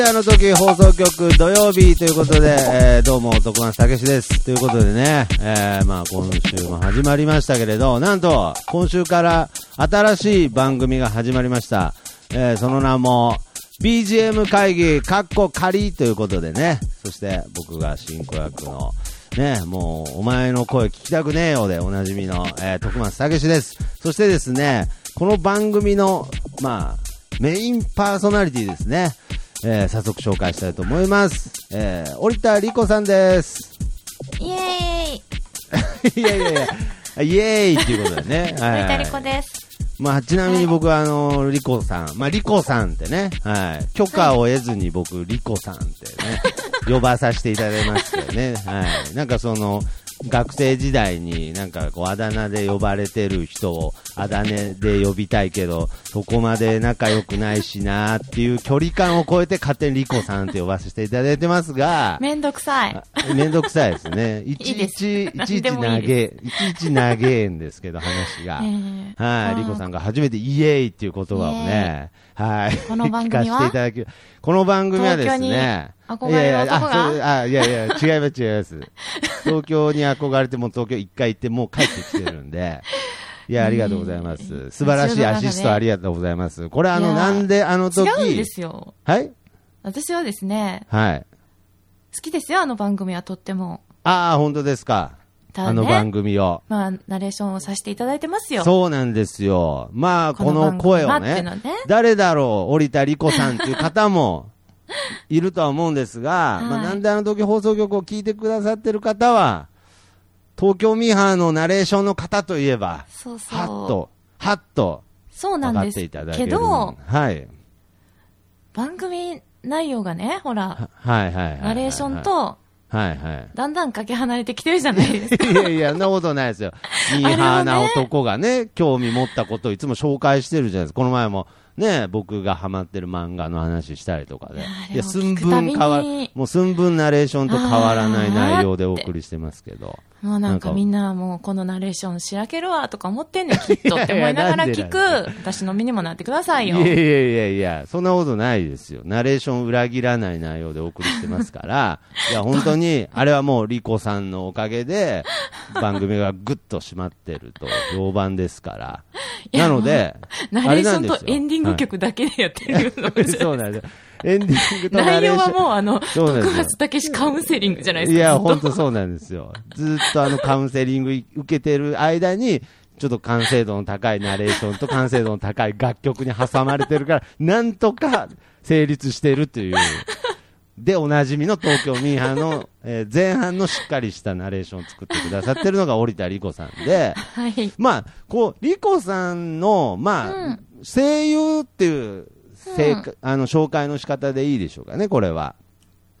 であの時放送局土曜日ということで、えー、どうも、徳松武史です。ということでね、えー、まあ今週も始まりましたけれど、なんと、今週から新しい番組が始まりました。えー、その名も、BGM 会議、カッコ仮ということでね、そして僕が進行役の、ね、もう、お前の声聞きたくねえよでおなじみの、えー、徳松武史です。そしてですね、この番組の、まあ、メインパーソナリティですね。えー、早速紹介したいと思います。えー、織田理子さんです。イエーイ いやいやいや、イエーイっていうことでね。はい森田理子です。まあ、ちなみに僕は、あの、リコさん、まあ、リコさんってね、はい。許可を得ずに僕、リコさんってね、呼ばさせていただいましたよね。はい。なんかその、学生時代になんかこうあだ名で呼ばれてる人をあだ名で呼びたいけど、そこまで仲良くないしなーっていう距離感を超えて勝手にリコさんって呼ばせていただいてますが、めんどくさい。あめんどくさいですね。いちいち、いちいち何でもいちいち長えんですけど、話が。えーはい、リコさんが初めてイエーイっていう言葉をね、はい。この番組は？聞かせていただき、この番組はですね、東京に憧れる男がいやいや、あ、そうあいやいや、違います違います。東京に憧れてもう東京一回行ってもう帰ってきてるんで、いや、ありがとうございます。素晴らしいアシストありがとうございます。これあの、なんであの時、違うんですよ。はい？私はですね、はい。好きですよ、あの番組はとっても。ああ、本当ですか。ねあの番組を。まあ、ナレーションをさせていただいてますよ。そうなんですよ。まあ、ここのの声をねね誰だろう、織田理子さんっていう方も いるとは思うんですが、はいまあ、なんであの時放送局を聞いてくださってる方は、東京ミーハーのナレーションの方といえば、そうそう。はっと、はっとそうなんです分かっていただけ。ど、はい。番組内容がね、ほら、ははいはいはいはい。ナレーション、と、はいはい。だんだんかけ離れてきてるじゃないですか。いやいや、そんなことないですよ。ミーハーな男がね、興味持ったことをいつも紹介してるじゃないですか。この前も、ね、僕がハマってる漫画の話したりとかで。いや、寸分変わ、もう寸分ナレーションと変わらない内容でお送りしてますけど。もうなんかかみんなもうこのナレーションしらけるわとか思ってんねん、きっとって思いながら聞く私の身にもなってくださいよ。いやいやいやいや、そんなことないですよ。ナレーション裏切らない内容でお送りしてますから、いや、本当に、あれはもうリコさんのおかげで、番組がぐっと締まってると評判ですから。なので、ナレーションとあれなんですよエンディング曲だけでやってるのはいそうなんですよ。エンディングとナ内容はもうあの、徳松武史カウンセリングじゃないですか。いや、本当そうなんですよ。ずっとあのカウンセリング受けてる間に、ちょっと完成度の高いナレーションと完成度の高い楽曲に挟まれてるから、なんとか成立してるという。で、おなじみの東京ミーハーの、えー前半のしっかりしたナレーションを作ってくださってるのが織田理子さんで、はい。まあ、こう、リコさんの、まあ、うん声優っていう、正うん。解あの、紹介の仕方でいいでしょうかね、これは。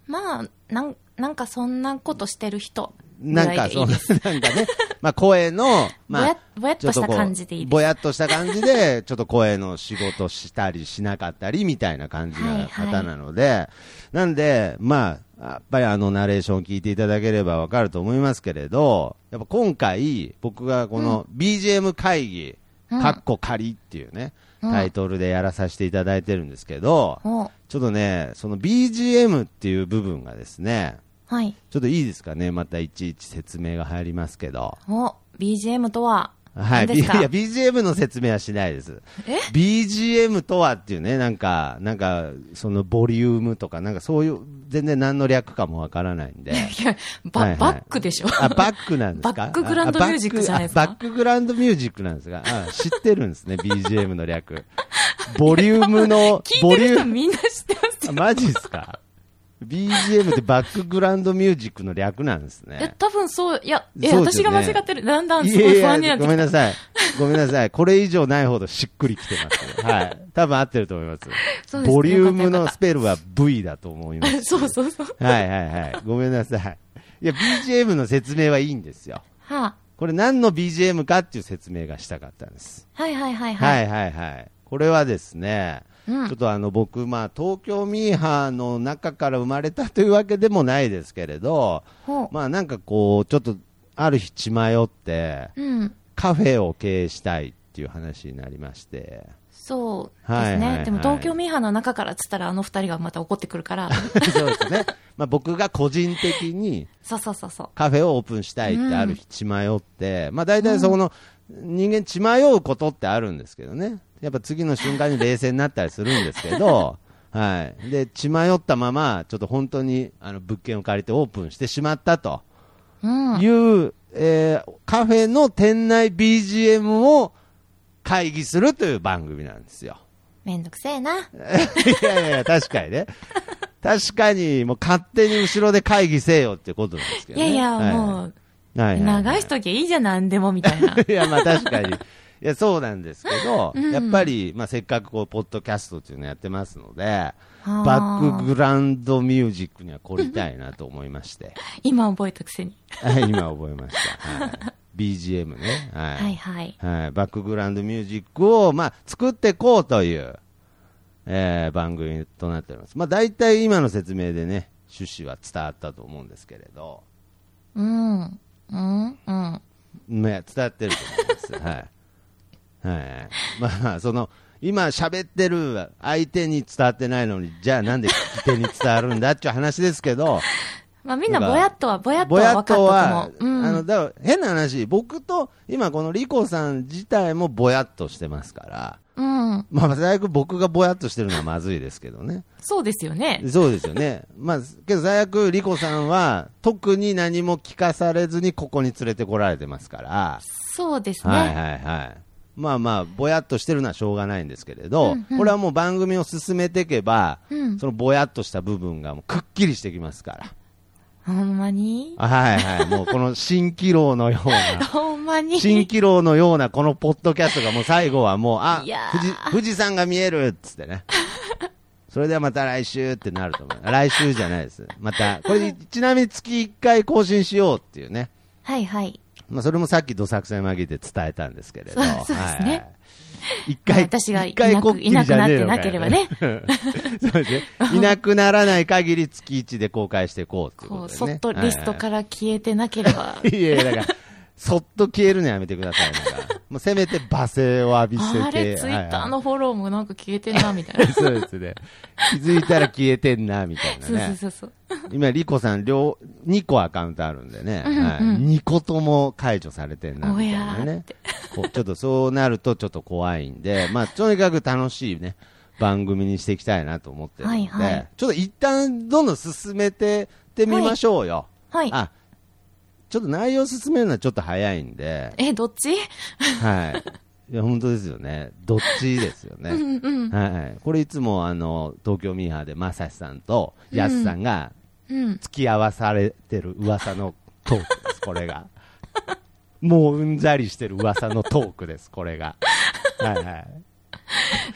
まあ、なん、なんかそんなことしてる人ぐなんか、そう。なんかね、まあ、声の、まあ、ぼやっとした感じでいいです。ぼやっとした感じで、ちょっと声の仕事したりしなかったりみたいな感じな方なので、なんで、まあ、やっぱりあのナレーションを聞いていただければわかると思いますけれど、やっぱ今回、僕がこの BGM 会議、うん。かっこ仮っていうね、うんタイトルでやらさせていただいてるんですけど、おちょっとね、その BGM っていう部分がですね、はい。ちょっといいですかね、またいちいち説明が入りますけど。お BGM とは？はい。いや、BGM の説明はしないです。え？BGM とはっていうね、なんか、なんか、そのボリュームとか、なんかそういう、全然何の略かもわからないんで。いや、バ、はいはいバックでしょ？あ、バックなんですか？バックグラウンドミュージックじゃないですか？あバックグラウンドミュージックなんですが、あ知ってるんですね、BGM の略。ボリュームの、ボリューム、みんな知ってますよ。あマジですか？?BGM ってバックグラウンドミュージックの略なんですえね、。多分そう、いや、え、そうですよね私が間違ってる。だんだんいすごい不やいや、安になってきた。ごめんなさい。ごめんなさい。これ以上ないほどしっくりきてます。はい。多分合ってると思います。そうですボリュームのスペルは V だと思います。そうそうそう。はいはいはい。ごめんなさい。いや、BGM の説明はいいんですよ。はこれ何の BGM かっていう説明がしたかったんです。あ、はいはいはいははい。いはいはい。これはですね、うんちょっとあの僕、まあ、東京ミーハーの中から生まれたというわけでもないですけれど。まあなんかこう、ちょっとある日血迷って、うん。カフェを経営したいっていう話になりまして、そうですね。はいはいはいでも東京ミーハーの中からっつったらあの二人がまた怒ってくるから。そうですね。まあ僕が個人的にそうそうそうそう。カフェをオープンしたいってある日血迷って、まあ大体そこの人間血迷うことってあるんですけどね。やっぱ次の瞬間に冷静になったりするんですけど、はい。で、血迷ったまま、ちょっと本当にあの物件を借りてオープンしてしまったとうん。いう、えーカフェの店内 BGM を会議するという番組なんですよ。めんどくせえな。いやいやいや、確かにね。確かに、もう勝手に後ろで会議せよってことなんですけどね。いやいや、はいもう、はいはいはい流しときゃいいじゃん、なんでもみたいな。いや、まあ確かに。いや、そうなんですけど、うんやっぱり、まあせっかくこう、ポッドキャストっていうのやってますので、バックグラウンドミュージックには凝りたいなと思いまして、今覚えたくせに。はい、今覚えました。はい、BGM ね。はい。はいはい。はい、バックグラウンドミュージックを、まあ、作っていこうという、えー番組となっております。まあ、大体今の説明でね、趣旨は伝わったと思うんですけれど、うん。うん。うん。まあ、伝わってると思います。はい。はい。まあ、その、今喋ってる相手に伝わってないのに、じゃあなんで聞き手に伝わるんだっていう話ですけど、まあみんなぼやっとは、ぼやっとは分かったと思、う。うん。あの、だから変な話、僕と今このリコさん自体もぼやっとしてますから、うん。まあ、最悪僕がぼやっとしてるのはまずいですけどね。そうですよね。そうですよね。まあ、けど最悪、リコさんは、特に何も聞かされずにここに連れてこられてますから、そうですね。はいはいはい。まあまあ、ぼやっとしてるのはしょうがないんですけれど、うんうんこれはもう番組を進めていけば、うんそのぼやっとした部分がもうくっきりしてきますから。ほんまに？はいはい。もうこの蜃気楼のような。ほんまに？蜃気楼のようなこのポッドキャストがもう最後はもう、あ富士、富士山が見えるっつってね。それではまた来週ってなると思う。来週じゃないです。また、これちなみに月1回更新しようっていうね。はいはい。まあそれもさっきどさくさに紛れて伝えたんですけれど。そうですねはい 一回、私が一回こっきりじゃねえのかよいなくなってなければね。そうですね。いなくならない限り月1で公開していこうっていうことでね。そっとリストから消えてなければ。いやいや、だから、そっと消えるのやめてください。もうせめて罵声を浴びせて。あれ、ツイッターはいのフォローもなんか消えてんな、みたいな。はいそうですね。気づいたら消えてんな、みたいなそうそうね。そうそう。今、リコさん、両、2個アカウントあるんでね。うんうんはい。2個とも解除されてんな、みたいなねちょっとそうなるとちょっと怖いんで、まあ、とにかく楽しいね、番組にしていきたいなと思ってるので、はいはいちょっと一旦どんどん進めてってみましょうよ。はい。あ、ちょっと内容進めるのはちょっと早いんで、え、どっち？はい。いや、本当ですよね。どっちですよね。うんうん。はい。これいつもあの、東京ミーハーでまさしさんとやすさんがうん。付き合わされてる噂のトークです、これが。もううんざりしてる噂のトークです、これが。はいはい。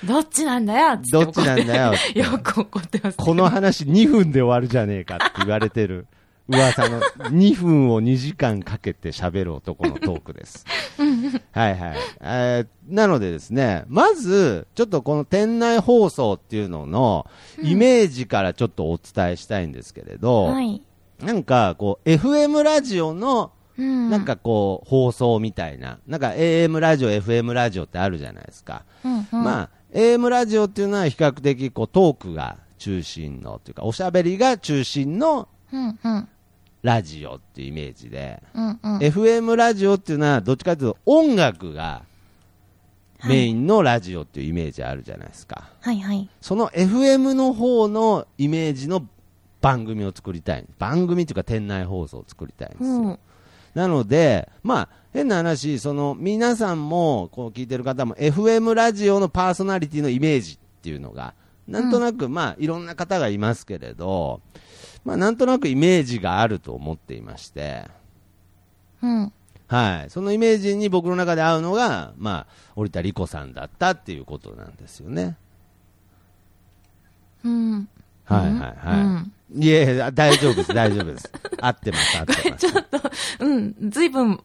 どっちなんだよどっちなんだよ よく怒ってます。この話2分で終わるじゃねえかって言われてる噂の2分を2時間かけて喋る男のトークです。はいはい。えーなのでですね、まず、ちょっとこの店内放送っていうののイメージからちょっとお伝えしたいんですけれど、はい。なんかこう、FM ラジオのうん。なん、かこう、放送みたいな、なんか AM ラジオ、FM ラジオってあるじゃないですか。うんうん、まあ、AM ラジオっていうのは比較的こうトークが中心のというか、おしゃべりが中心のうんうん。ラジオっていうイメージで、うんうん。FM ラジオっていうのはどっちかというと音楽がメインのラジオっていうイメージあるじゃないですか。はいはい。その FM の方のイメージの番組を作りたい。番組というか店内放送を作りたいんですよ。うん。なので、まあ、変な話、その、皆さんも、こう聞いてる方も、FM ラジオのパーソナリティのイメージっていうのが、なんとなく、まあ、いろんな方がいますけれど、まあ、なんとなくイメージがあると思っていまして、うん。はい。そのイメージに僕の中で合うのが、まあ、織田理子さんだったっていうことなんですよね。うん。はいはいはい。いやいや、大丈夫です、大丈夫です。合ってます、合ってます。ちょっと、うん。ずいぶん、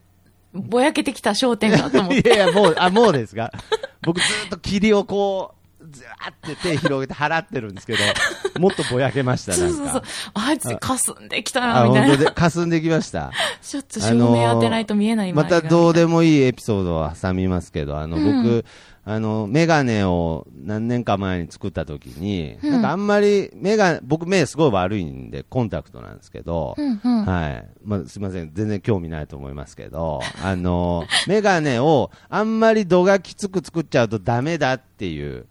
ぼやけてきた焦点がと思って。いやいや、もう、あ、もうですか僕ずっと霧をこう、ずわーって手広げて払ってるんですけど、もっとぼやけました、なか。そうんそうそう。あいつ、霞んできたあ、な、みたいな。本当で、霞んできました。ちょっと照明当てないと見えないまたどうででもいいエピソードを挟みますけど、あの、うん僕、あの、メガネを何年か前に作った時に、うんなんかあんまり、目が、僕目すごい悪いんで、コンタクトなんですけど、うんうん。はい。まあ、すみません。全然興味ないと思いますけど、あの、メガネをあんまり度がきつく作っちゃうとダメだっていう、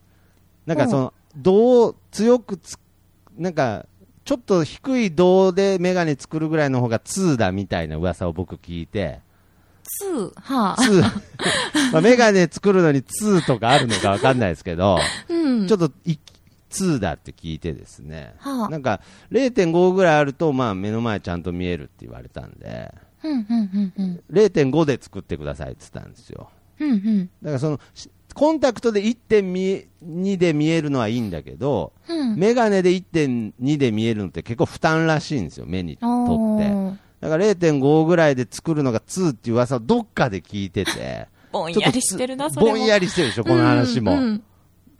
なんかその、度を強くつ、なんか、ちょっと低い度でメガネ作るぐらいの方が通だみたいな噂を僕聞いて、通、はあ。通、まあ、メガネ作るのに通とかあるのかわかんないですけど、うん。ちょっとい、通だって聞いてですね、はあなんか0.5ぐらいあると、まあ目の前ちゃんと見えるって言われたんで、うん、うん、うん、うん。0.5で作ってくださいって言ったんですよ。うん、うん。だからその、しコンタクトで1.2で見えるのはいいんだけど、うん。メガネで1.2で見えるのって結構負担らしいんですよ、目にとって。だから0.5ぐらいで作るのが2っていう噂をどっかで聞いてて、ぼんやりしてるな、それも。ぼんやりしてるでしょ、この話も。うんうん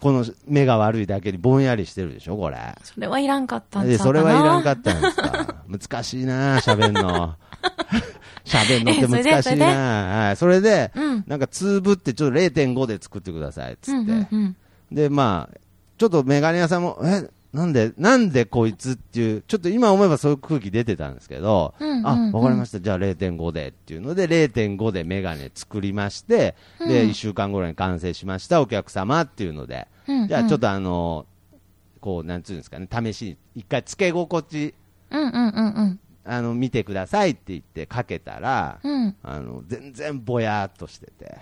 この目が悪いだけにぼんやりしてるでしょ、これ。それはいらんかったんで、うかな。それはいらんかったんですか？難しいな喋んの。喋んのって難しいなはい。それで、うん。なんか、つぶってちょっと0.5で作ってください、つって。で、まあ、ちょっとメガネ屋さんも、え、なんで、なんでこいつっていう、ちょっと今思えばそういう空気出てたんですけど、うんうんうんあ、わかりました、じゃあ0.5でっていうので、0.5でメガネ作りまして、で、うん1週間後に完成しました、お客様っていうので、うんじゃあちょっとあの、こう、なんつうんですかね、試しに、一回つけ心地、うん、うん、うん、うん。あの、見てくださいって言ってかけたら、うん。あの、全然ぼやーっとしてて、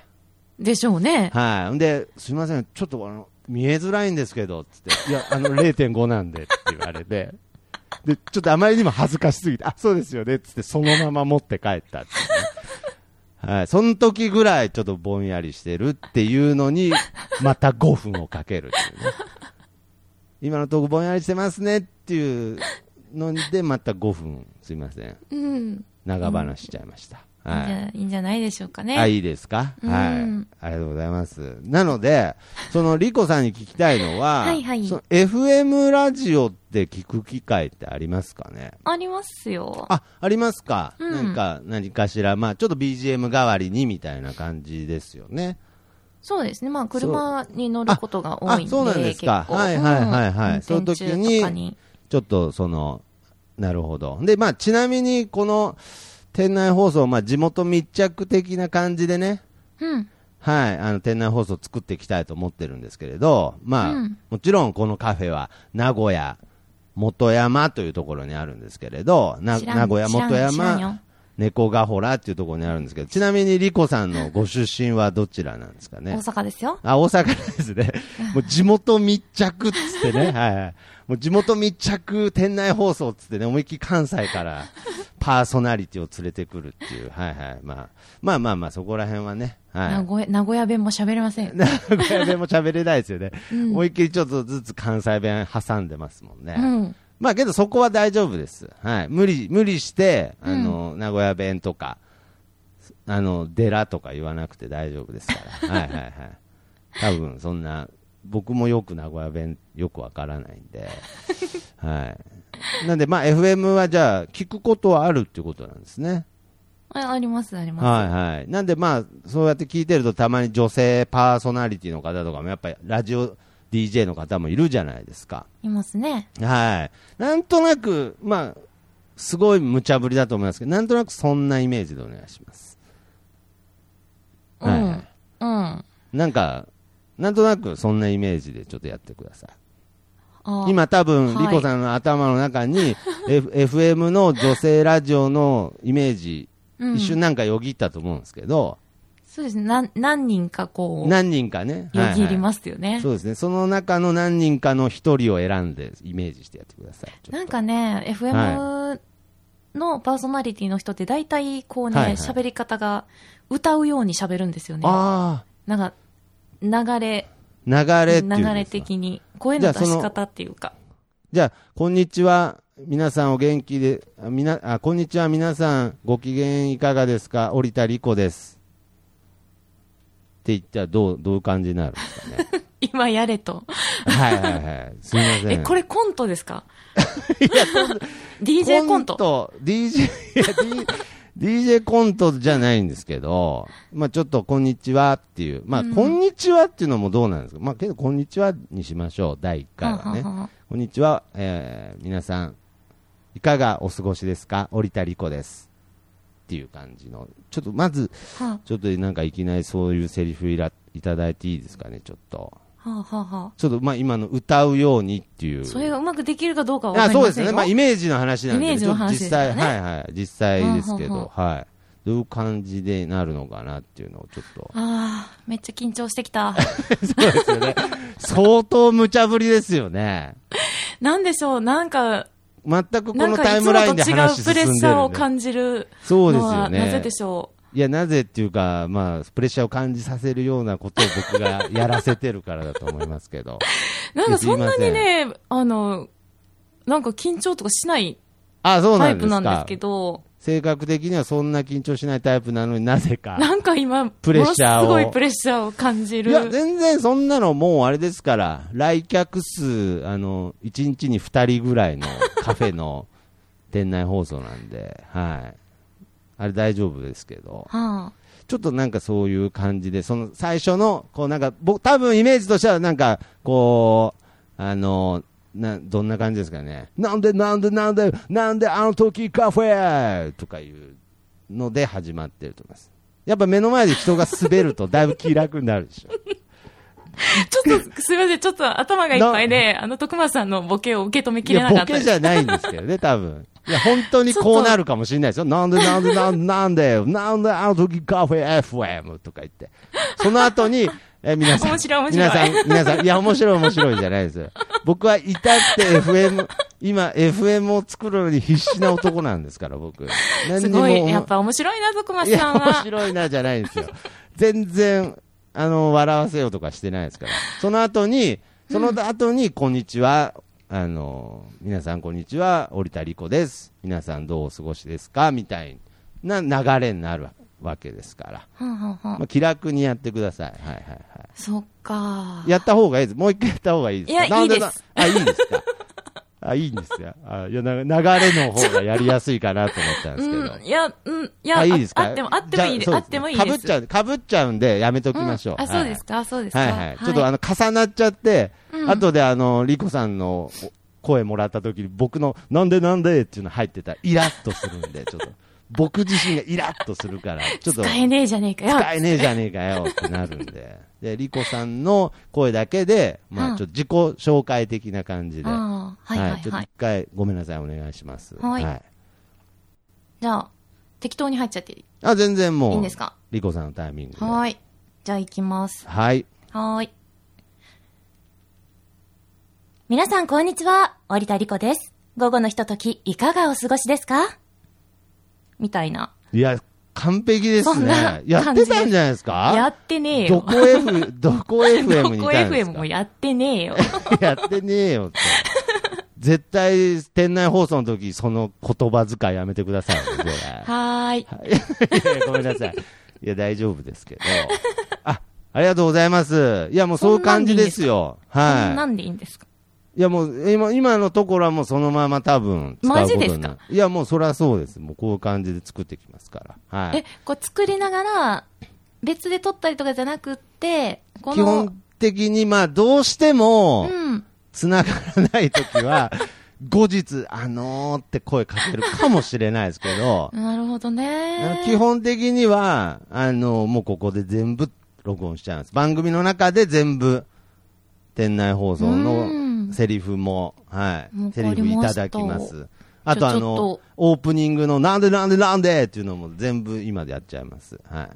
でしょうね。はい。んで、すみません、ちょっとあの、見えづらいんですけど、つって、いや、あの、0.5なんでって言われて、で、ちょっとあまりにも恥ずかしすぎて、あ、そうですよね、つって、そのまま持って帰ったっね、はい。その時ぐらいちょっとぼんやりしてるっていうのに、また5分をかけるっていうね。今のとこぼんやりしてますねっていうので、また5分、すいません。うん。長話しちゃいました。いいんはい。じゃいいんじゃないでしょうかね。あ、いいですか？うんはい。ありがとうございます。なので、そのリコさんに聞きたいのは、はいはいその FM ラジオって聞く機会ってありますかね？ありますよ。あ、ありますか、うんなんか、何かしら、まあちょっと BGM 代わりにみたいな感じですよね。そうですね。まあ、車に乗ることが多いんで。あそうなんですかはいはいはいはいうんその時にちょっとその、なるほど。で、まあちなみにこの店内放送、まあ地元密着的な感じでね、うん。はい、あの店内放送作っていきたいと思ってるんですけれど、まあ、うんもちろんこのカフェは名古屋元山というところにあるんですけれど、名古屋元山猫ヶ原っていうところにあるんですけど、ちなみにリコさんのご出身は どちらなんですか大ね。阪ですよ。あ、大阪ですね。もう地元密着っつってね、はいはい。もう地元密着店内放送っつってね、思いっきり関西から パーソナリティを連れてくるっていう、はいはい。まあ、まあまあまあ、そこら辺はね、はい。名古屋、名古屋弁も喋れません。名古屋弁も喋れないですよね。うん思いっきりちょっとずつ関西弁挟んでますもんね。うん。まあけどそこは大丈夫です。はい。無理、無理して、あの、名古屋弁とか、あの、寺とか言わなくて大丈夫ですから。はいはいはい。多分そんな、僕もよく名古屋弁よくわからないんで。はい。なんでまあ FM はじゃあ聞くことはあるっていうことなんですね。ああります、あります。はいはい。なんでまあ、そうやって聞いてるとたまに女性パーソナリティの方とかもやっぱりラジオ DJ の方もいるじゃないですか。いますね。はい。なんとなく、まあ、すごい無茶ぶりだと思いますけど、なんとなくそんなイメージでお願いします。うん。はいはいうん。なんか、なんとなくそんなイメージでちょっとやってください。あ今多分、はいリコさんの頭の中に、F、FM の女性ラジオのイメージ、うん一瞬なんかよぎったと思うんですけど、そうですね。何、何人かこう、何人かね。よぎりす。ますよね。そうですね。その中の何人かの一人を選んで、イメージしてやってください。なんかね、FM のパーソナリティの人って大体こうね、はいはい喋、り方が歌うように喋るんですよね。あなんか、流れ、あ、流れ流れ的に、声の出し方っていうか。じゃあ、こんにちは。皆さんお元気で、あ、みな、あ、こんにちは。皆さんご機嫌いかがですか？織田理子です。って言ったらどう、どういう感じになるんですかね？今やれと。はいはいはい。すみません。え、これコントですか？いや、コン ?DJ コント。DJ、いや、D- DJ コントじゃないんですけど、まあちょっと、こんにちはっていう。まあ、うんこんにちはっていうのもどうなんですか？まあけど、こんにちはにしましょう。第1回はね。はははこんにちは、えー、皆さん、いかがお過ごしですか？織田理子です。っていう感じの。ちょっと、まず、はちょっとなんかいきなりそういうセリフいらいただいていいですかね、ちょっと。あ、はあ、はあ、はちょっと、まあ今の歌うようにっていう。あ。それがうまくできるかどうかはわかありませんよ。そうですね。まあ、イメージの話なんで、イメージの話ちょっと実際、はいはい。実際ですけうんうんど、はい。どういう感じでなるのかなっていうのをちょっと。ああ、めっちゃ緊張してきた。そうですよね。相当無茶ぶりですよね。なんでしょう、なんか、全くこのタイムラインで話進んでるんで。うプレッシャーを感じるそうですよのは、なぜねで。しょいや、なぜっていうか、まあ、プレッシャーを感じさせるようなことを僕がやらせてるからだと思いますけど。う。なんかそんなにね、あの、なんか緊張とかしないタイプなんですけ。ど、性格的にはそんな緊張しないタイプなのになぜか。なんか今、プレッシャーをすごいプレッシャーを感じる。いや、全然そんなのもうあれですから、来客数、あの、1日に2人ぐらいのカフェの店内放送なんで、はい。あれ大丈夫ですけど、はあ、ちょっとなんかそういう感じで、その最初の、こうなんか、僕、多分イメージとしてはなんか、こう、あの、な、どんな感じですかね。なんでなんでなんで、なんであの時カフェとかいうので始まってると思います。やっぱ目の前で人が滑るとだいぶ気楽になるでしょ。ちょっと、すみません、ちょっと頭がいっぱいで、あの、徳松さんのボケを受け止めきれなかった。ボケじゃないんですけどね、多分。いや、本当にこうなるかもしれないですよ。なんでなんでなんでなんで、なんであの時カフェ FM とか言って。その後に、え、皆さん。皆さん、皆さん、いや、面白い面白いじゃないですよ。僕は至って FM、今、FM を作るのに必死な男なんですから、僕。すごい、やっぱ面白いな、徳松さん面は。白いなじゃないんですよ。全然、あの、笑わせようとかしてないですから。その後に、その後に、こんにちは、あの、皆さんこんにちは、織田理子です。皆さんどうお過ごしですか？みたいな流れになるわけですから。はあはあはあまあ、気楽にやってください。はいはいはい。そっか。やった方がいいです。もう一回やった方がいいですか？いやいいですなあ、いいですか？あ、いいんですよ。あ、いや、な流れの方がやりやすいかなと思ったんですけど。うん、いや、うん、いや、あ、いいですか？あっても、あってもいいです。あってもいいです。かぶっちゃう、かぶっちゃうんで、やめときましょう。うんあ、そうですか、そうですか？はいはい。ちょっとあの、重なっちゃって、うん後であの、リコさんのお声もらった時に、僕の、なんでなんでっていうの入ってたら、イラッとするんで、ちょっと、僕自身がイラッとするから、ちょっと、使えねえじゃねえかよ。使えねえじゃねえかよってなるんで。で、リコさんの声だけで、まあ、うんちょっと自己紹介的な感じで、ああ、はいはいちょっとはい。一回ごめんなさい、お願いします。はいじゃあ、適当に入っちゃっていあ、全然もう、いんですか？リコさんのタイミングで。はい。じゃあ行きます。はい。はーい。皆さんこんにちは。織田理子です。午後のひととき、いかがお過ごしですか？みたいな。いや、完璧ですね。やってたんじゃないですか？やってねえよ。どこ F、どこ FM にいどこたんです FM かもやってねえよ。やってねえよって。絶対、店内放送の時、その言葉遣いやめてくださいね、これ。はーい。いやごめんなさい。いや、大丈夫ですけど。あ、ありがとうございます。いや、もうそういう感じですよ。そんはなんでいいんですか？い。いや、もう、今、今のところはもうそのまま多分、使うことマジですか？るいや、もうそれはそうです。もうこういう感じで作ってきますから。はいえ。、こう作りながら、別で撮ったりとかじゃなくって、この、基本的に、まあ、どうしても、うん。繋がらないときは、後日、あのーって声かけるかもしれないですけど、なるほどね。基本的には、あのもうここで全部録音しちゃいます。番組の中で全部、店内放送うのんセリフも、はいわ、セリフいただきます。あとあのと、オープニングのなんでなんでなんでっていうのも全部今でやっちゃいます。はい。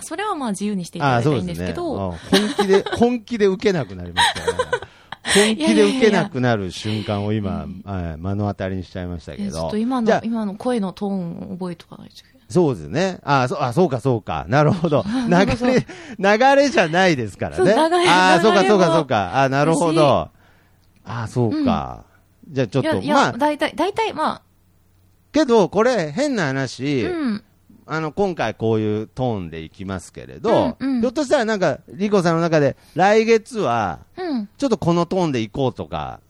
それはまあ自由にしていただあいたらいいんですけど、あ本気で、本気で受けなくなりましたよね。本気で 受けなくなる瞬間を今、はい目の当たりにしちゃいましたけえど。ちょっと今の今の声のトーンを覚えとかないといけない。そうですね。あそう、あ、そうか、そうか。なるほど。流れ、流れじゃないですからね。そう流れあそうか、そうか、そうか。あなるほど。あそうか。じゃあちょっと、いや、まあ、だいたい、だいたい、まけど、これ、変なあ、話、うん。あの、今回こういうトーンでいきますけれど、うんうんひょっとしたらなんか、リコさんの中で、来月は、うん。ちょっとこのトーンでいこうとか。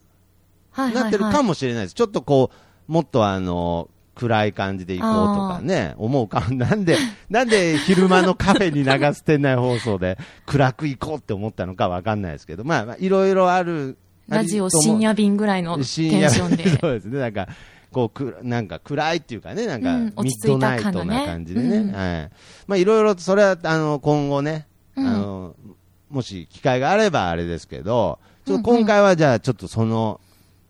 なってるかもしれないです。ちょっとこう、もっとあの、暗い感じでいこうとかね、思うか。なんで、なんで昼間のカフェに流す店内放送で暗くいこうって思ったのかわかんないですけど、まあ、まあいろいろある。ラジオ深夜便ぐらいのテンションで。そうですね。なんか、こう、くなんか暗いっていうかね、なんか、うん落ち着いドナイトた感のねな感じでね。うんはい。まあ、いろいろと、それは、あの、今後ね、うんあの、もし機会があればあれですけど、ちょっと今回はじゃあ、ちょっとその、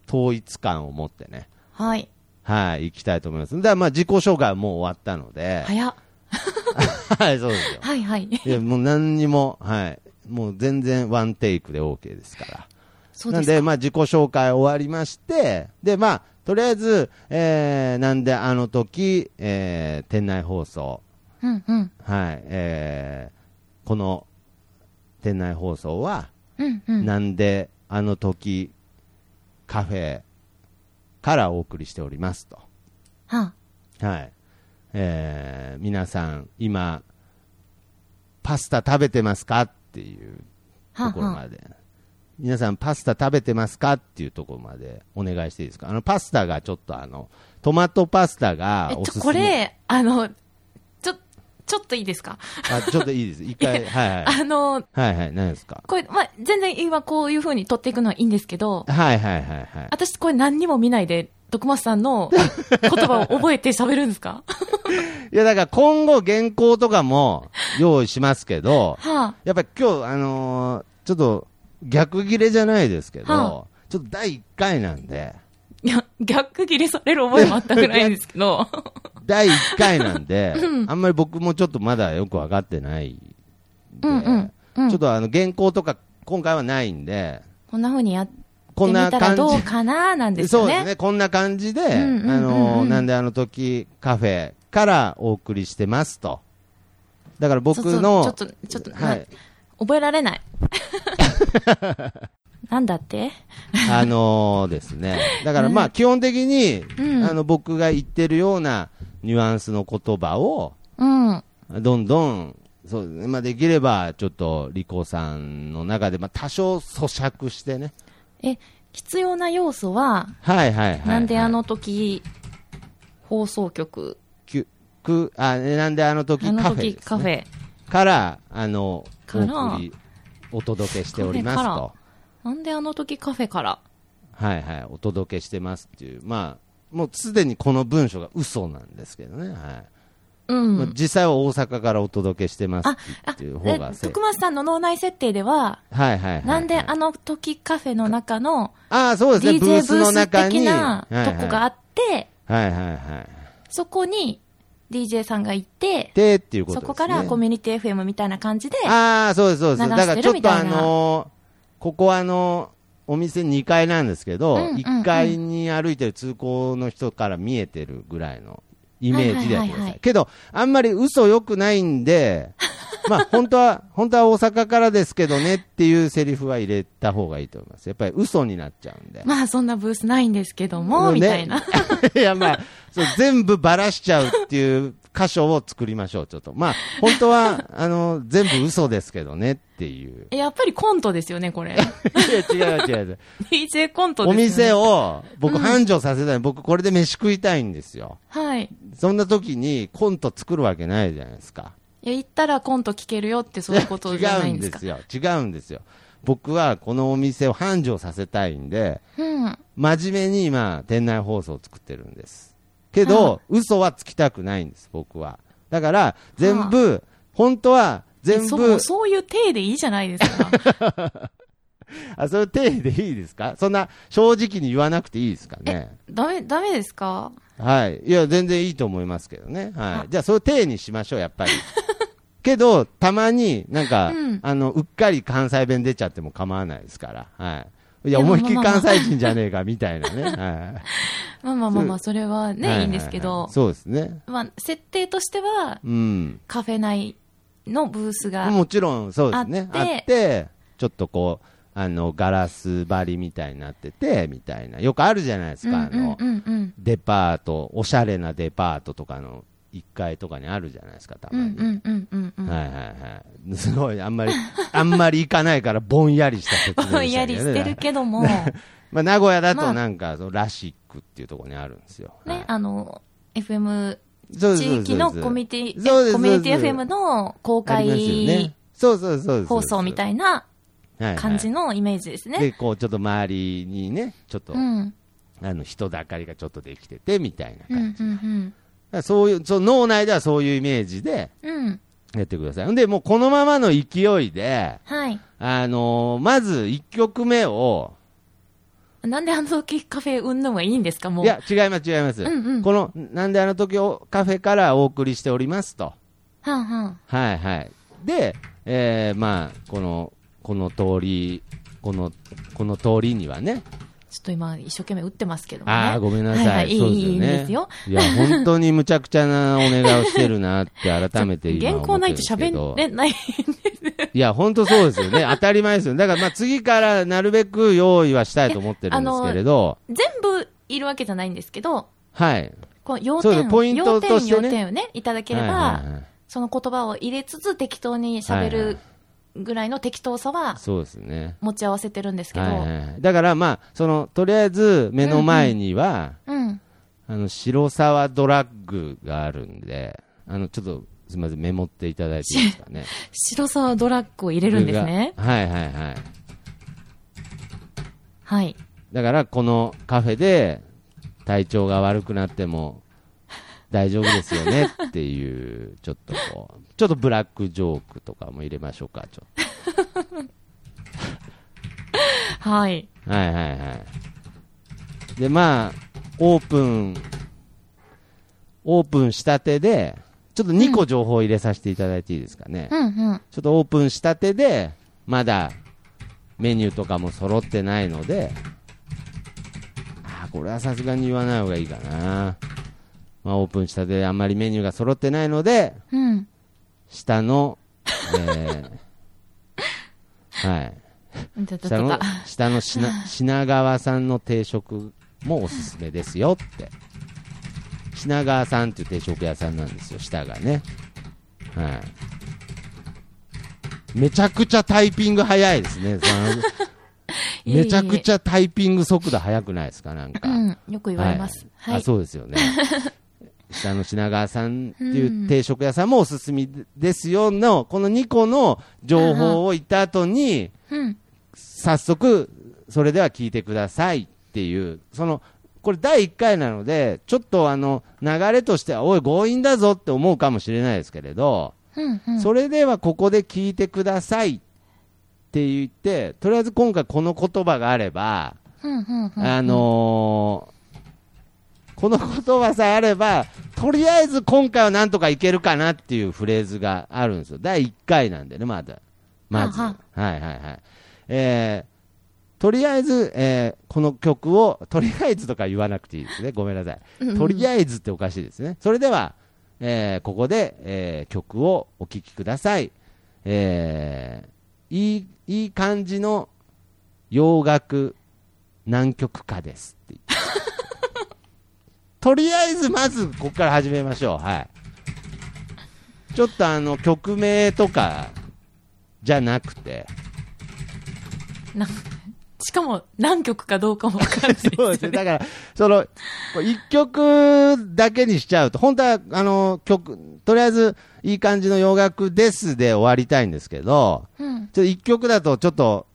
統一感を持ってね、はい。はい、行きたいと思います。だからまあ自己紹介はもう終わったので、早っ。はい、そうですよ。はいはい。いや、もう何にも、はい、もう全然ワンテイクで OK ですから。なんで、まあ自己紹介終わりまして、で、まあ、とりあえず、えー、なんであの時、えー、店内放送、うんうん。はい、えー、この店内放送は、うんうん。なんであの時カフェからお送りしておりますと。ははい。えー、皆さん、今、パスタ食べてますかっていうあ、はところあ、はまで。皆さん、パスタ食べてますか？っていうところまでお願いしていいですか？あの、パスタがちょっとあの、トマトパスタがえ、ちょ、おすすめ。これ、あの、ちょ、ちょっといいですか？あ、ちょっといいです。一回、はいはい。あの、はいはい、何ですか？これ、まあ、全然今こういう風に撮っていくのはいいんですけど、はいはいはいはい。私これ何にも見ないで、徳松さんの言葉を覚えて喋るんですか？いや、だから今後原稿とかも用意しますけど、はやっぱり今日、あのーちょっと逆切れじゃないですけど、はちょっと第1回なんで、いや、逆切れされる覚えもあったぐらいんですけど、第1回なんで、あんまり僕もちょっとまだよく分かってないんで、うんうんうん。ちょっとあの原稿とか今回はないんで、こんな風にやってこんみな感たらどうじ。かななんですよね。そうですね、こんな感じで、うんうんうんうん。あのーなんであの時カフェからお送りしてますと。だから僕の、ちょっと、ちょっと、ちょっと、はい、覚えられない。なんだって？あのーですね。だからまあ基本的に、うんあの僕が言ってるようなニュアンスの言葉を、うん。どんどん、そうですね。まあできれば、ちょっと、リコさんの中で、まあ多少咀嚼してね。え、必要な要素は、はいはいはい、はい。なんであの時、放送局、きゅ、く、あ、なんであの時カフェね。時カフェ、から、あの、おから送り、お届けしておりますと。なんであの時カフェから、はいはい。お届けしてますっていう。まあ、もうすでにこの文章が嘘なんですけどね。はい。うん。まあ、実際は大阪からお届けしてますっていう方が徳松さんの脳内設定では、はいはいはい、はい。なんであの時カフェの中のああ、そうですね、ブ DJ ースのブース。的なはいはいとこがあって、はいはいはい。そこに DJ さんがいて、で、っていうことですね。そこからコミュニティ FM みたいな感じで、ああ、そうです、そうです。だからちょっとあのーここはあのーお店2階なんですけど、うんうんうん1階に歩いてる通行の人から見えてるぐらいのイメージでやってください。はいはいはいはいけど、あんまり嘘良くないんで、まあ本当は、本当は大阪からですけどねっていうセリフは入れた方がいいと思います。やっぱり嘘になっちゃうんで。まあそんなブースないんですけども、ねみたいな。いや、まあ、そう、全部ばらしちゃうっていう箇所を作りましょう、ちょっと。まあ、本当は、あの、全部嘘ですけどねっていう。やっぱりコントですよね、これ。いや、違う違う違う。DJ コントですよね。お店を、僕、うん繁盛させたい。僕、これで飯食いたいんですよ。はい。そんな時に、コント作るわけないじゃないですか。いや、行ったらコント聞けるよってそういうことじゃないんですか。違うんですよ。違うんですよ。僕は、このお店を繁盛させたいんで、うん。真面目に今、店内放送を作ってるんです。けど、嘘はつきたくないんです、僕は。だから、全部、本当は、全部えそう、、そういう体でいいじゃないですか。あ、そういう体でいいですか？そんな、正直に言わなくていいですかね。ダメ、ダメですか？はい。いや、全然いいと思いますけどね。はあい。じゃあ、そういう体にしましょう、やっぱり。けど、たまになんか、うんあの、うっかり関西弁出ちゃっても構わないですから。はい。いや、思いっきり関西人じゃねえか、みたいなね。はい。まあまあまあまあ、それはね、はいはいんですけど、そうですね。まあ、設定としては、うん。カフェ内のブースが、もちろん、そうですね。ああってちょっとこう、あの、ガラス張りみたいになってて、みたいな。よくあるじゃないですか。あの。デパート、おしゃれなデパートとかの1階とかにあるじゃないですか、たまに。うんうんうんうんうん。はいはいはい。すごい、あんまり、あんまり行かないから、ぼんやりした説明でしたぼんやりしてるけども、まあ、名古屋だまあとなんか、ラシックっていうところにあるんですよ。ね、はいあの、FM 地域のコミュニティ、コミュニティ FM の公開ね。そうそうそう。放送みたいなな感じのイメージですね。で、こう、ちょっと周りにね、ちょっと、うん。あの、人だかりがちょっとできてて、みたいなうん、感じ。うん、だからそういう、その脳内ではそういうイメージで。やってください。んで、もうこのままの勢いで、はい。あのーまず1曲目を、なんであの時カフェうんぬんはいいんですか？もう。いや、違います、違います。うんうんこの、なんであの時をカフェからお送りしておりますと。はんはん。はいはい。で、えー、まあ、この、この通り、この、この通りにはね、ちょっと今一生懸命打ってますけどもね。ああ、ごめんなさい。はいはい、いい、そうですよいい。ですよ。いや、本当にむちゃくちゃなお願いをしてるなって改めて今原思ってるん稿ないと喋れない。いや、本当そうですよね。当たり前ですよ。だから、まあ、次からなるべく用意はしたいと思ってるんですけれど、全部いるわけじゃないんですけど、はい。この要点ポイントとしてね要点、要点をね、いただければ、はいはいはいその言葉を入れつつ適当に喋はいはるいぐらいの適当さはそうですね。持ち合わせてるんですけど、はいはいはい。だから、まあ、その、とりあえず目の前には、うん。あの、白沢ドラッグがあるんで、あの、ちょっと、すみません、メモっていただいていいですかね。白沢ドラッグを入れるんですね。はいはいはい。はい。だから、このカフェで体調が悪くなっても大丈夫ですよねっていう、ちょっとこう、ちょっとブラックジョークとかも入れましょうか、ちょっはい。と。はいはいはい。で、まあ、オープン、オープンしたてで、ちょっと2個情報入れさせていただいていいですかね。うんうん。ちょっとオープンしたてで、まだメニューとかも揃ってないので、あーこれはさすがに言わない方がいいかな。まあ、オープンしたてであんまりメニューが揃ってないので、うん。下の、えー はい。下の下の品品川さんの定食もおすすめですよって。品川さんっていう定食屋さんなんですよ、下がね。はい。めちゃくちゃタイピング早いですね。めちゃくちゃタイピング速度速くないですか、なんか。うん。よく言われます。はい。あそうですよね。下の品川さんっていう定食屋さんもおすすめですよの、この2個の情報を言った後に、うん。早速、それでは聞いてくださいっていう、その、これ第1回なので、ちょっとあの、流れとしては、おい、強引だぞって思うかもしれないですけれど。それではここで聞いてくださいって言って、とりあえず今回この言葉があれば。あのーこの言葉さえあれば、とりあえず今回はなんとかいけるかなっていうフレーズがあるんですよ。第1回なんでね、まだ。まず。ははいはいはい。えー、とりあえず、えーこの曲を、とりあえずとか言わなくていいですね。ごめんなさい。とりあえずっておかしいですね。それでは、えーここで、えー曲をお聴きください。えーいい、いい感じの洋楽南極歌ですって言って。とりあえずまずここから始めましょう。はい。ちょっとあの曲名とかじゃなくて、なしかも何曲かどうかもわかんないですそうですね。だから、その、一曲だけにしちゃうと、本当は、あの、曲、とりあえず、いい感じの洋楽ですで終わりたいんですけど、うん。ちょっと一曲だとちょっと、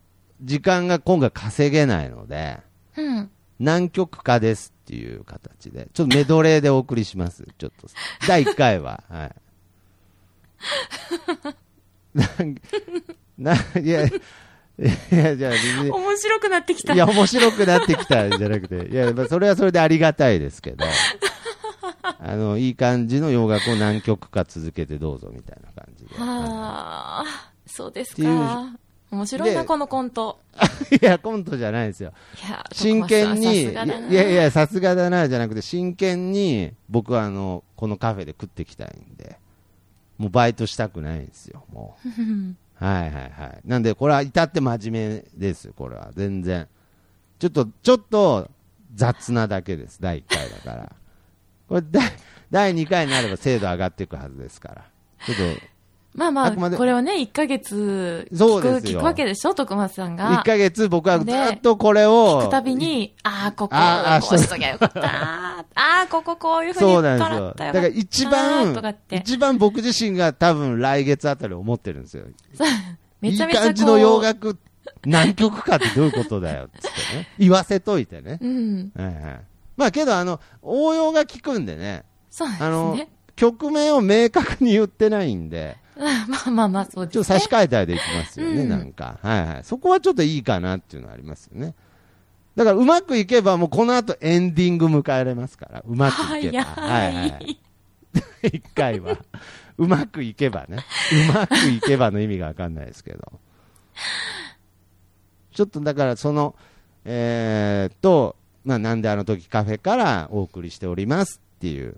時間が今回稼げないので、うん。何曲かですっていう形で、ちょっとメドレーでお送りします。ちょっと、第1回は。はい。なんな、いや、いや、じゃあ面白くなってきた。いや、面白くなってきたんじゃなくて、いや、まあそれはそれでありがたいですけど、あの、いい感じの洋楽を何曲か続けてどうぞみたいな感じで。はあ、そうですっていうか。面白いな、でこのコント。いや、コントじゃないですよ。真剣に、いやいや、さすがだな、じゃなくて、真剣に、僕はあの、このカフェで食ってきたいんで、もうバイトしたくないんですよ、もう。はいはいはい。なんで、これは至って真面目です、これは。全然。ちょっと、ちょっと、雑なだけです、第1回だから。これ第、第2回になれば精度上がっていくはずですから。ちょっと、まあまあ、あくまでこれをね、1ヶ月聞く、そうですよ聞くわけでしょ、徳松さん1が。ヶ月僕はずでっとこれを、聞くたびに、ああ、ここ、ああこうしときゃよかったな。ああ、こここういうふうにそう言なんですよ。だから一番とかって、一番僕自身が多分来月あたり思ってるんですよ。めちゃめちゃこういい感じの洋楽、何曲かってどういうことだよ、つってね。言わせといてね。うん。はいはい。まあけど、あの、応用が効くんでね、そうですあのね。、曲名を明確に言ってないんで、まあまあまあ、そうですね。ちょっと差し替えたりでいきますよね、うんなんか。はいはい。そこはちょっといいかなっていうのはありますよね。だからうまくいけばもうこの後エンディング迎えれますから、うまくいけば。はいはい。一回は。うまくいけばね。うまくいけばの意味がわかんないですけど。ちょっとだからその、えー、っと、まあ、なんであの時カフェからお送りしておりますっていう。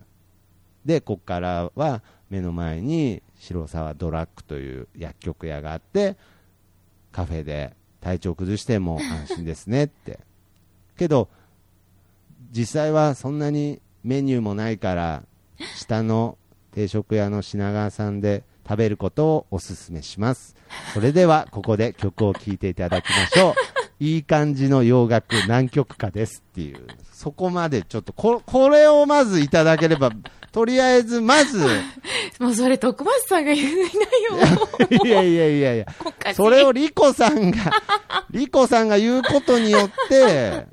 で、ここからは目の前に白沢ドラッグという薬局屋があって、カフェで体調崩しても安心ですねって。けど、実際はそんなにメニューもないから、下の定食屋の品川さんで食べることをお勧めします。それでは、ここで曲を聴いていただきましょう。いい感じの洋楽何曲かですっていう、そこまでちょっとこ、これをまずいただければ、とりあえず、まず、もうそれ、徳松さんが言うないよ。いやいやいやいや、それをリコさんが、リコさんが言うことによって、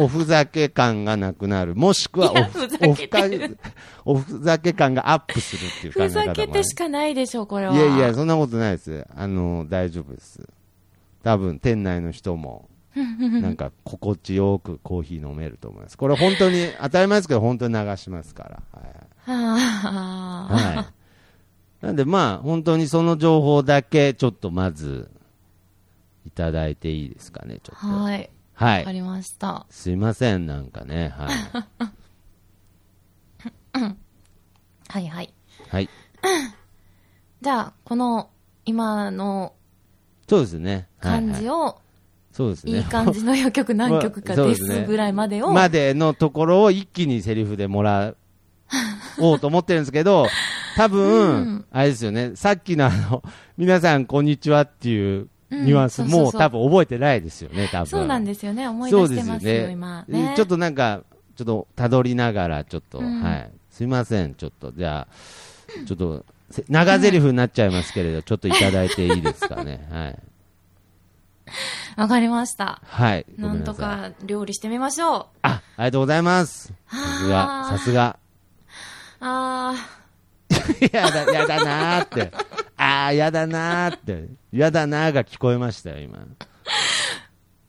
おふざけ感がなくなる。もしくはお、おふかおふざけ感がアップするっていう考えふざけてしかないでしょ、これは。いやいや、そんなことないです。あの、大丈夫です。多分、店内の人も、なんか、心地よくコーヒー飲めると思います。これ本当に、当たり前ですけど、本当に流しますから。はいはい。なんでまあ、本当にその情報だけ、ちょっとまず、いただいていいですかね、ちょっと。はい。はい。わかりました。すいません、なんかね。はい。はいはい。はい。じゃあ、この、今のそうですね。感じを、そうですね。いい感じの予曲何曲かですぐらいまでを、までのところを一気にセリフでもらおうと思ってるんですけど、多分、うんあれですよね、さっきのあの、皆さんこんにちはっていうニュアンス、もう多分覚えてないですよね、多分。そうなんですよね。思い出してますよ、今。ね。ちょっとなんか、ちょっと辿りながら、ちょっと、うんはい。すいません、ちょっと、じゃあ、ちょっと、せ長台詞になっちゃいますけれど、ちょっといただいていいですかね。はい。わかりました。はい。ごなんと。か料理してみましょう。あ、ありがとうございます。さすが、あーさすが。あ やだ、やだなーって。あー、やだなーって。やだなーが聞こえましたよ、今。ー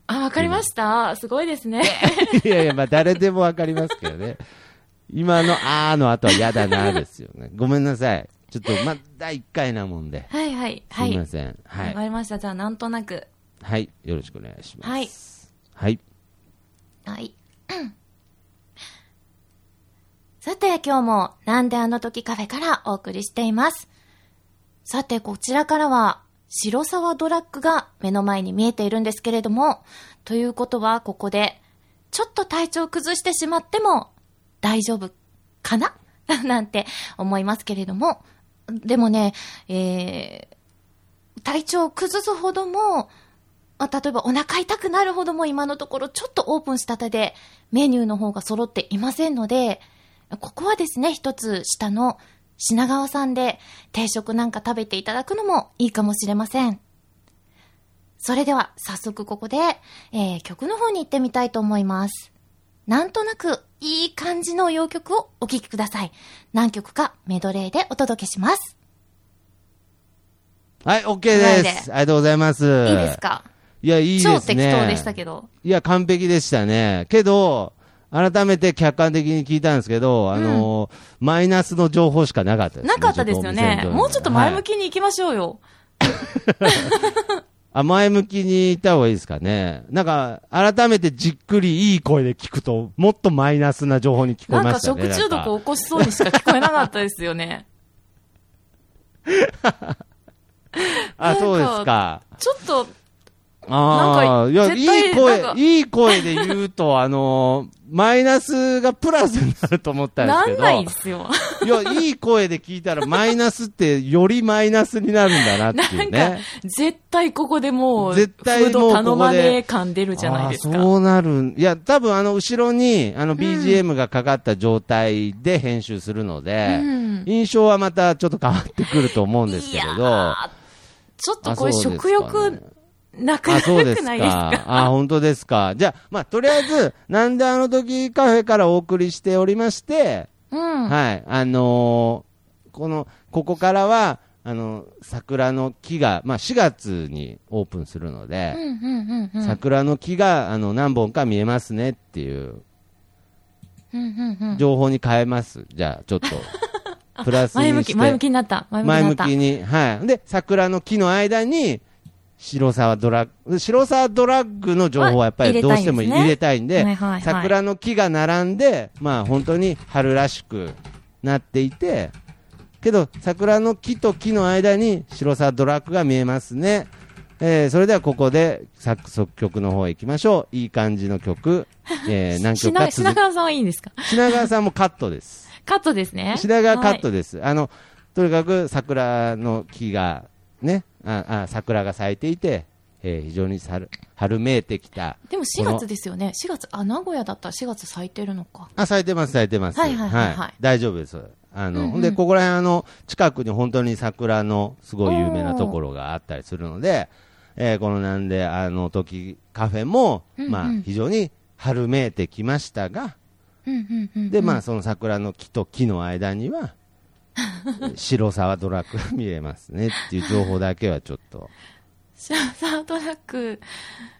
あ、わかりました。すごいですね。いやいや、まあ、誰でもわかりますけどね。今のあーの後はやだなーですよね。ごめんなさい。ちょっと、まあ、第1回なもんで。はいはい。すはいい。わません。はいか。りました。じゃあ、なんとなく。はい。よろしくお願いします。はい。はい。はい。さて、今日も、なんであの時カフェからお送りしています。さて、こちらからは、白沢ドラッグが目の前に見えているんですけれども、ということは、ここで、ちょっと体調崩してしまっても、大丈夫かな？なんて思いますけれども、でもね、えー、体調を崩すほども、まあ、例えばお腹痛くなるほども今のところちょっとオープンしたてでメニューの方が揃っていませんので、ここはですね、一つ下の品川さんで定食なんか食べていただくのもいいかもしれません。それでは早速ここで、えー曲の方に行ってみたいと思います。なんとなくいい感じの洋曲をお聴きください。何曲かメドレーでお届けします。はい、OK でです。ありがとうございます。いいですか？いや、いいですね。超適当でしたけど。いや、完璧でしたね。けど、改めて客観的に聞いたんですけど、あのーマイナスの情報しかなかったですね。なかったですよね。のもうちょっと前向はいきに行きましょうよ。あ、前向きに言った方がいいですかね。なんか、改めてじっくりいい声で聞くと、もっとマイナスな情報に聞こえましたね。食中なんか毒を起こしそうにしか聞こえなかったですよね。あ、そうですか。ちょっと、ああ、いや、いい声いい声で言うと、あのー マイナスがプラスになると思ったんですけど。なんないですよ。いや、いい声で聞いたら、マイナスってよりマイナスになるんだなっていうなんねか。、絶対ここでもう、絶対もう頼まここでねえ感出るじゃないですか。そうなるん。いや、多分あの、後ろに、あの、BGM がかかった状態で編集するので、うん印象はまたちょっと変わってくると思うんですけれど。ちょっとこれ食欲なくあ、なそうですくないですかか。あ、本当ですか。じゃあ、まあ、とりあえず、なんであの時カフェからお送りしておりまして、うん。はい、あのーこの、ここからは、あの、桜の木が、まあ、4月にオープンするので。桜の木が、あの、何本か見えますねっていう情報に変えます。じゃあ、ちょっと、プラスにして。前向き、前向きになった。前向き前になった。向きに。はい。で、桜の木の間に、白沢ドラッグ、白沢ドラッグの情報はやっぱりはどうしても入れたいんで桜の木が並んで、まあ本当に春らしくなっていて、けど桜の木と木の間に白沢ドラッグが見えますね。えーそれではここで作作曲の方へ行きましょう。いい感じの曲、えー 何曲か品。川さんはいいんですか？品川さんもカットです。カットですね。品川カッはいトです。あの、とにかく桜の木が、ね、ああ桜が咲いていて、えー非常に春春めいてきた。でも4月ですよね。4月、あ、名古屋だったら4月咲いてるのか。あ、咲いてます、咲いてます。はいはいはいはい大丈夫です。あの、うんうんで、ここら辺、あの、近くに本当に桜のすごい有名なところがあったりするので、えーこのなんで、あの時カフェも、うんうんまあ、非常に春めいてきましたが、うんうんうんうん。で、まあ、その桜の木と木の間には、白沢ドラッグが見えますねっていう情報だけはちょっと。シャサートラック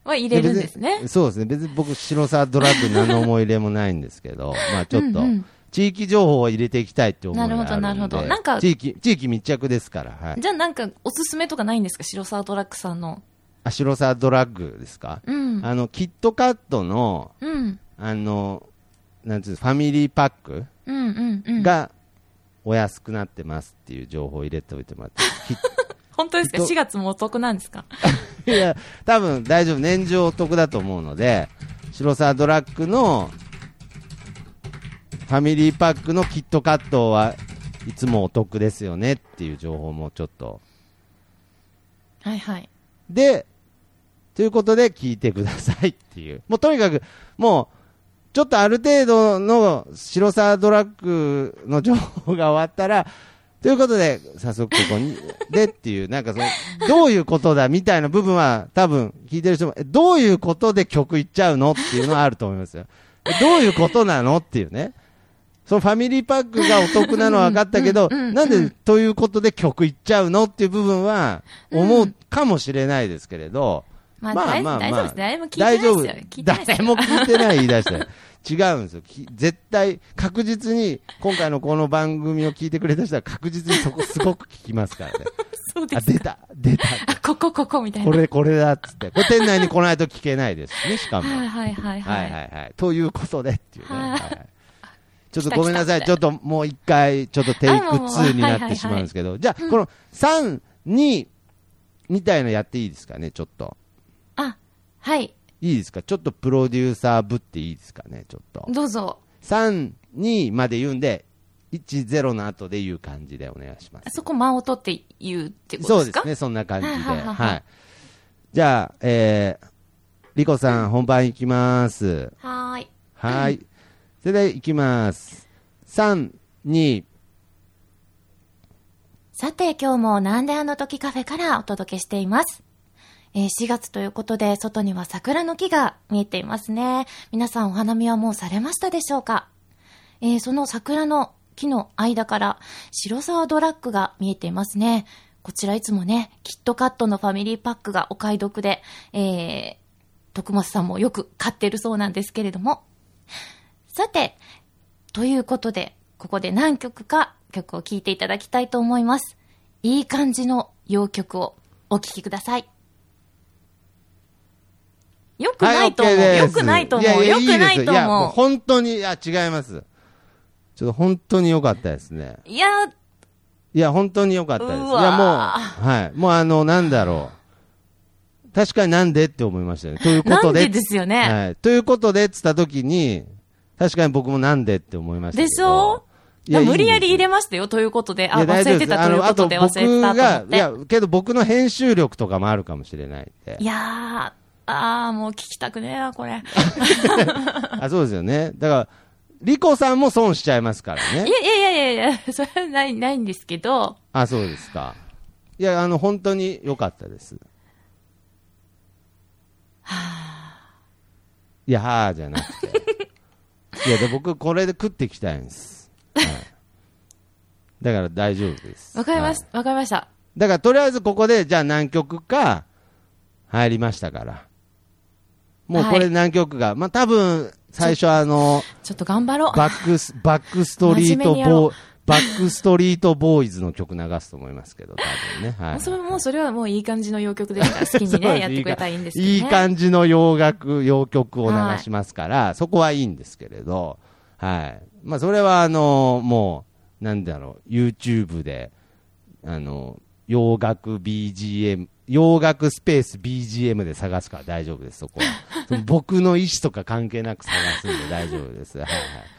は入れるんですね。そうですね。別に僕、白沢ドラッグに何の思い入れもないんですけど、まあちょっと地域情報を入れていきたいって思いがあるので。なるほどなるほどなんか地域、地域密着ですから、はい。じゃあなんかおすすめとかないんですか？白沢トラックさんの。あ、白沢ドラッグですか？うん。あの、キットカットの、うん。あの、なんつうのファミリーパックうんうんうん。がお安くなってますっていう情報を入れておいてもらって。本当ですか？きっと ?4 月もお得なんですか？いや、多分大丈夫。年中お得だと思うので、白沢ドラッグのファミリーパックのキットカットはいつもお得ですよねっていう情報もちょっと。はいはい。で、ということで聞いてくださいっていう。もうとにかく、もう、ちょっとある程度の白沢ドラッグの情報が終わったら、ということで、早速ここに、でっていう、なんかその、どういうことだみたいな部分は多分聞いてる人も、えどういうことで曲いっちゃうのっていうのはあると思いますよ。えどういうことなのっていうね。そのファミリーパックがお得なのは分かったけど、なんでということで曲いっちゃうのっていう部分は思うかもしれないですけれど、まあ、大大丈夫です。誰も聞いてな大丈夫いですよ。聞いてないです誰も聞いてない言い出して。違うんですよ。き絶対、確実に、今回のこの番組を聞いてくれた人は確実にそこすごく聞きますからね。あ、そうですか。出た、出た。あ、ここ、ここみたいな。これ、これだっつって。これ店内に来ないと聞けないですしね、しかも。はいはいはいははいい。はいはい。ということでっていうね。はいはいちょっとごめんなさい。ちょっともう一回、ちょっとテイクあもうもう2になってしまうんですけど。じゃあ、この3、2みたいのやっていいですかね、ちょっと。あ、はい。いいですか？ちょっとプロデューサーぶっていいですかね、ちょっと。どうぞ。3、2まで言うんで、1、0の後で言う感じでお願いします。そこ間を取って言うってことですか？そうですね、そんな感じで。はい。じゃあ、えー、リコさん、本番いきます。はーい。はい。それでいきます。3、2、さて、今日もなんであの時カフェからお届けしています。えー4月ということで、外には桜の木が見えていますね。皆さんお花見はもうされましたでしょうか？えーその桜の木の間から白沢ドラッグが見えていますね。こちらいつもね、キットカットのファミリーパックがお買い得で、えー、徳松さんもよく買ってるそうなんですけれども。さて、ということで、ここで何曲か曲を聴いていただきたいと思います。いい感じの洋曲をお聴きください。よくないと思う。はい OK ですよくないと思う。よややくないとですいや、もう思本当に、いや、違います。ちょっと本当に良かったですね。う。いや、いや、本当に良かったです。いうや、わもう、はい。もうあの、なんだろう。確かになんでって思いましたよね。ということで。なんでですよねはい。ということで、つったときに、確かに僕もなんでって思いましたけど。でしょ？いや無理やり入れまましたよ、ということで。あ、忘れてたということで忘れてたと思って。いや、けど僕の編集力とかもあるかもしれないんでい。やー、あー、もう聞きたくねえな、これ。あ、そうですよね。だから、リコさんも損しちゃいますからね。いやいやいやいやいや、それはない、ないんですけど、あ、そうですか。いや、あの、本当に良かったです。いや、はーじゃなくて。いや、で僕、これで食っていきたいんです。はい。だから大丈夫です。わかりましはいかりました。だから、とりあえずここで、じゃあ何曲か入りましたから。もうこれ何曲か。まあ、多分、最初あの、ちょっと頑張ろう。バックス、バックストリートボー、バックストリートボーイズの曲流すと思いますけど、多分ね。はい。それもうそれはもういい感じの洋曲ですから、好きにね、やってくれたらいいんですけどね。いい感じの洋楽、洋曲を流しますから、そこはいいんですけれど、はい。まあ、それはあの、もう、なんだろう、YouTube で、あの、洋楽 BGM、洋楽スペース BGM で探すから大丈夫です、そこは。その僕の意思とか関係なく探すんで大丈夫です。はい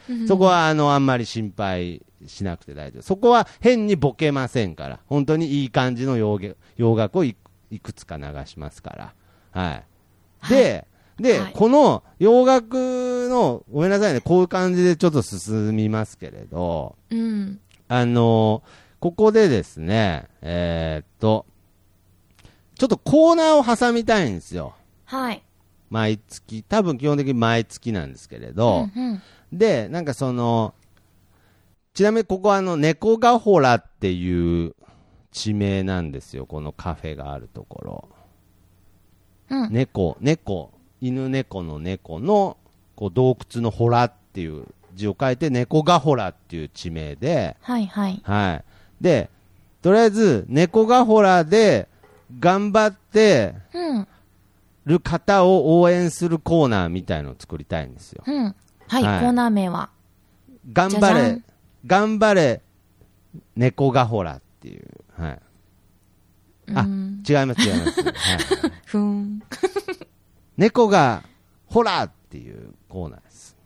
はい。そこは、あの、あんまり心配しなくて大丈夫。そこは変にボケませんから、本当にいい感じの洋楽洋楽をいいくつか流しますから。はい。で、で、はいこの洋楽の、ごめんなさいね、こういう感じでちょっと進みますけれど、うん。あのここでですね、えーっと、ちょっとコーナーを挟みたいんですよ。はい。毎月、多分基本的に毎月なんですけれど、うんうんで、なんかその、ちなみにここはあの、猫がほらっていう地名なんですよ、このカフェがあるところ。うん。猫、猫、犬猫の猫の、こう洞窟のほらっていう字を書いて、猫がほらっていう地名で、はいはい。はい。で、とりあえず、猫がほらで頑張ってうん。る方を応援するコーナーみたいのを作りたいんですよ。うん。はい、はいコーナー名は。頑張れ頑張れ、猫がほらっていう。はい。あうん。違います、違います。はい。ふーん。猫がホラーっていうコーナーです。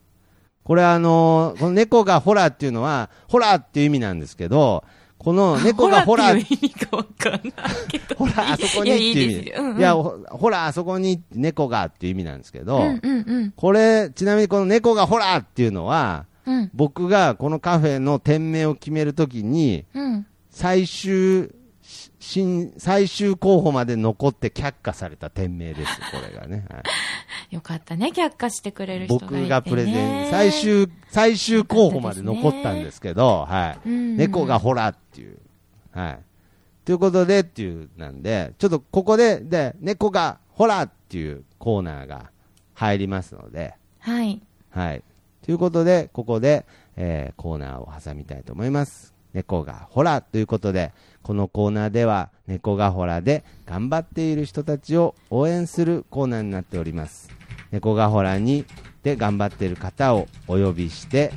これあのーこの猫がホラーっていうのは、ホラーっていう意味なんですけど、この猫がホラーっていう意味がわかんないけど。ほら、あそこにっていや、いいいう意味。ですよ。うんうんいや、ほほら、あそこに猫がっていう意味なんですけど、うんうんうん。これ、ちなみにこの猫がほらっていうのは、うん。僕がこのカフェの店名を決めるときに、うん。最終、し新、最終候補まで残って却下された店名です、これがね。はい よかったね、却下してくれる人がね。僕がプレゼン、最。終、最終候補まで残ったんですけど、はい。うん。猫がほらっていう。はい。ということでっていうなんで、ちょっとここで、で、猫がほらっていうコーナーが入りますので、はい。はい。ということで、ここで、えーコーナーを挟みたいと思います。猫がほらということで、このコーナーでは、猫がほらで頑張っている人たちを応援するコーナーになっております。猫がほらに、で頑張っている方をお呼びして、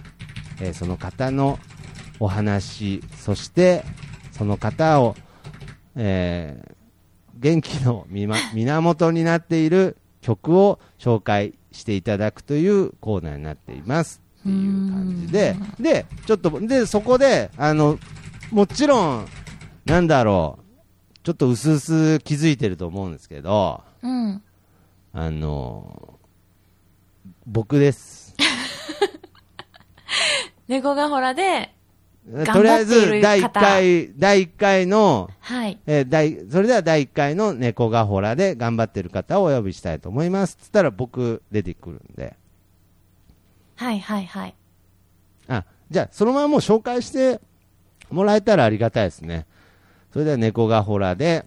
えーその方のお話、そして、その方を、えー元気のま 源になっている曲を紹介していただくというコーナーになっていますっていう感じで、で、ちょっと、で、そこで、あの、もちろん、なんだろう、ちょっと薄々気づいてると思うんですけど、うん。あの、僕です。猫がほらで、とりあえず、第1方回、第1回の、はい。えー第それでは第1回の猫がほらで頑張ってる方をお呼びしたいと思います。つったら僕出てくるんで。はいはいはい。あ、じゃあそのままもう紹介してもらえたらありがたいですね。それでは猫がほらで